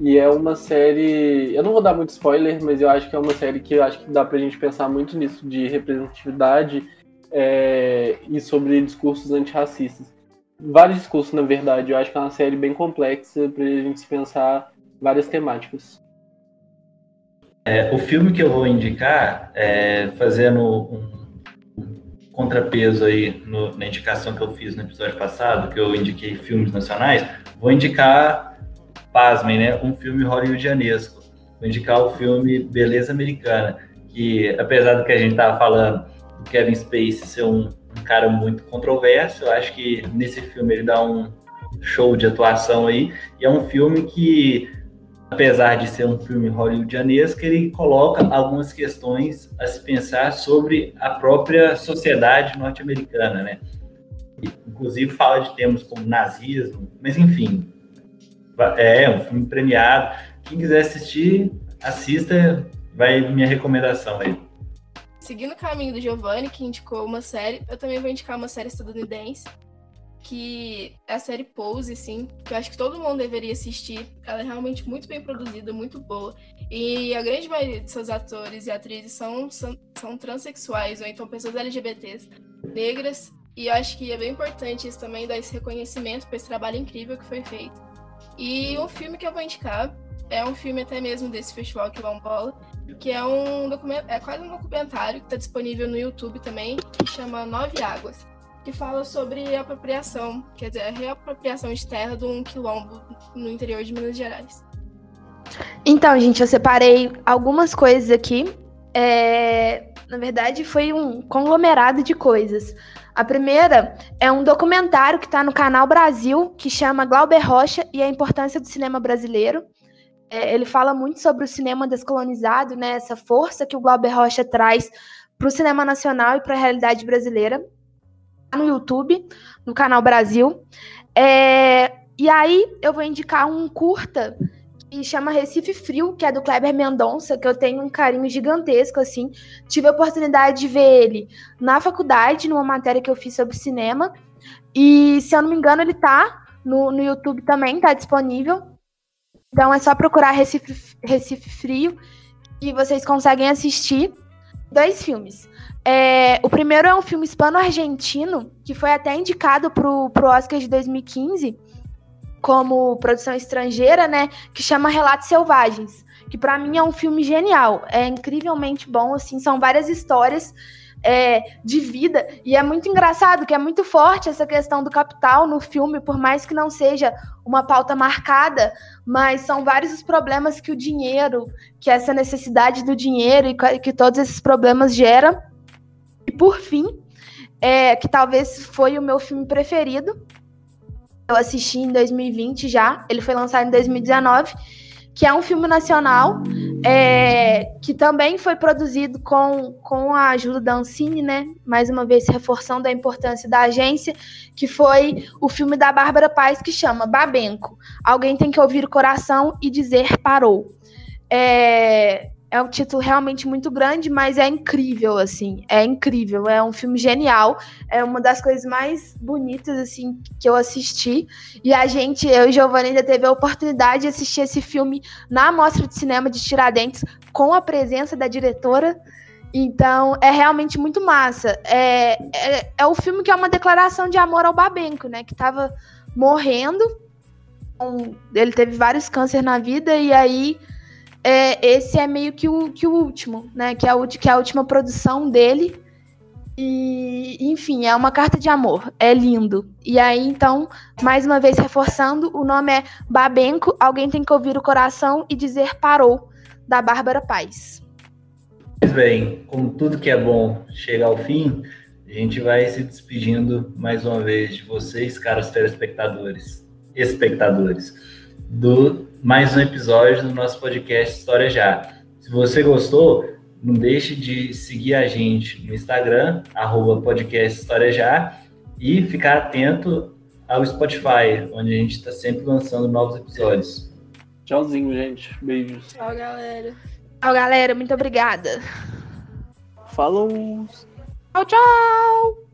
E é uma série. Eu não vou dar muito spoiler, mas eu acho que é uma série que eu acho que dá pra gente pensar muito nisso de representatividade é, e sobre discursos antirracistas. Vários discursos, na verdade. Eu acho que é uma série bem complexa pra gente pensar várias temáticas. É, o filme que eu vou indicar, é, fazendo um contrapeso aí no, na indicação que eu fiz no episódio passado, que eu indiquei filmes nacionais, vou indicar, pasmem, né, um filme hollywoodianesco. Vou indicar o filme Beleza Americana, que apesar do que a gente estava falando, do Kevin Spacey ser um, um cara muito controverso, eu acho que nesse filme ele dá um show de atuação aí, e é um filme que apesar de ser um filme hollywoodianesco, ele coloca algumas questões a se pensar sobre a própria sociedade norte-americana, né? Inclusive fala de temas como nazismo, mas enfim, é um filme premiado. Quem quiser assistir, assista, vai minha recomendação aí. Seguindo o caminho do Giovanni, que indicou uma série, eu também vou indicar uma série estadunidense que a série Pose, assim, que eu acho que todo mundo deveria assistir. Ela é realmente muito bem produzida, muito boa. E a grande maioria de seus atores e atrizes são, são, são transexuais, ou então pessoas LGBTs, negras. E eu acho que é bem importante isso também, dar esse reconhecimento para esse trabalho incrível que foi feito. E um filme que eu vou indicar é um filme até mesmo desse festival que é Bola, que é um documento, é quase um documentário que está disponível no YouTube também, que chama Nove Águas que fala sobre apropriação, quer dizer, a reapropriação de terra de um quilombo no interior de Minas Gerais. Então, gente, eu separei algumas coisas aqui. É, na verdade, foi um conglomerado de coisas. A primeira é um documentário que está no canal Brasil, que chama Glauber Rocha e a importância do cinema brasileiro. É, ele fala muito sobre o cinema descolonizado, né, essa força que o Glauber Rocha traz para o cinema nacional e para a realidade brasileira. No YouTube, no canal Brasil. É, e aí eu vou indicar um curta que chama Recife Frio, que é do Kleber Mendonça, que eu tenho um carinho gigantesco, assim. Tive a oportunidade de ver ele na faculdade, numa matéria que eu fiz sobre cinema. E, se eu não me engano, ele tá no, no YouTube também, tá disponível. Então é só procurar Recife, Recife Frio e vocês conseguem assistir dois filmes. É, o primeiro é um filme hispano-argentino, que foi até indicado pro, pro Oscar de 2015 como produção estrangeira, né? Que chama Relatos Selvagens. Que para mim é um filme genial. É incrivelmente bom, assim, são várias histórias é, de vida. E é muito engraçado, que é muito forte essa questão do capital no filme, por mais que não seja uma pauta marcada, mas são vários os problemas que o dinheiro, que essa necessidade do dinheiro e que todos esses problemas geram. Por fim, é, que talvez foi o meu filme preferido, eu assisti em 2020 já, ele foi lançado em 2019, que é um filme nacional é, que também foi produzido com, com a ajuda da Ancine, né? Mais uma vez reforçando a importância da agência, que foi o filme da Bárbara Paz que chama Babenco. Alguém tem que ouvir o coração e dizer parou. É, é um título realmente muito grande, mas é incrível, assim. É incrível. É um filme genial. É uma das coisas mais bonitas, assim, que eu assisti. E a gente, eu e Giovanni, ainda teve a oportunidade de assistir esse filme na Mostra de Cinema de Tiradentes com a presença da diretora. Então, é realmente muito massa. É, é, é o filme que é uma declaração de amor ao Babenco, né? Que tava morrendo. Ele teve vários cânceres na vida e aí é, esse é meio que o, que o último, né? Que é, a, que é a última produção dele. E, enfim, é uma carta de amor. É lindo. E aí, então, mais uma vez reforçando, o nome é Babenco. Alguém tem que ouvir o coração e dizer parou, da Bárbara Paz. Pois bem, como tudo que é bom chega ao fim, a gente vai se despedindo mais uma vez de vocês, caros telespectadores, espectadores, do mais um episódio do nosso podcast História Já. Se você gostou, não deixe de seguir a gente no Instagram, arroba podcast História Já, e ficar atento ao Spotify, onde a gente está sempre lançando novos episódios. Tchauzinho, gente. Beijos. Tchau, galera. Tchau, galera. Muito obrigada. Falou! Tchau, tchau!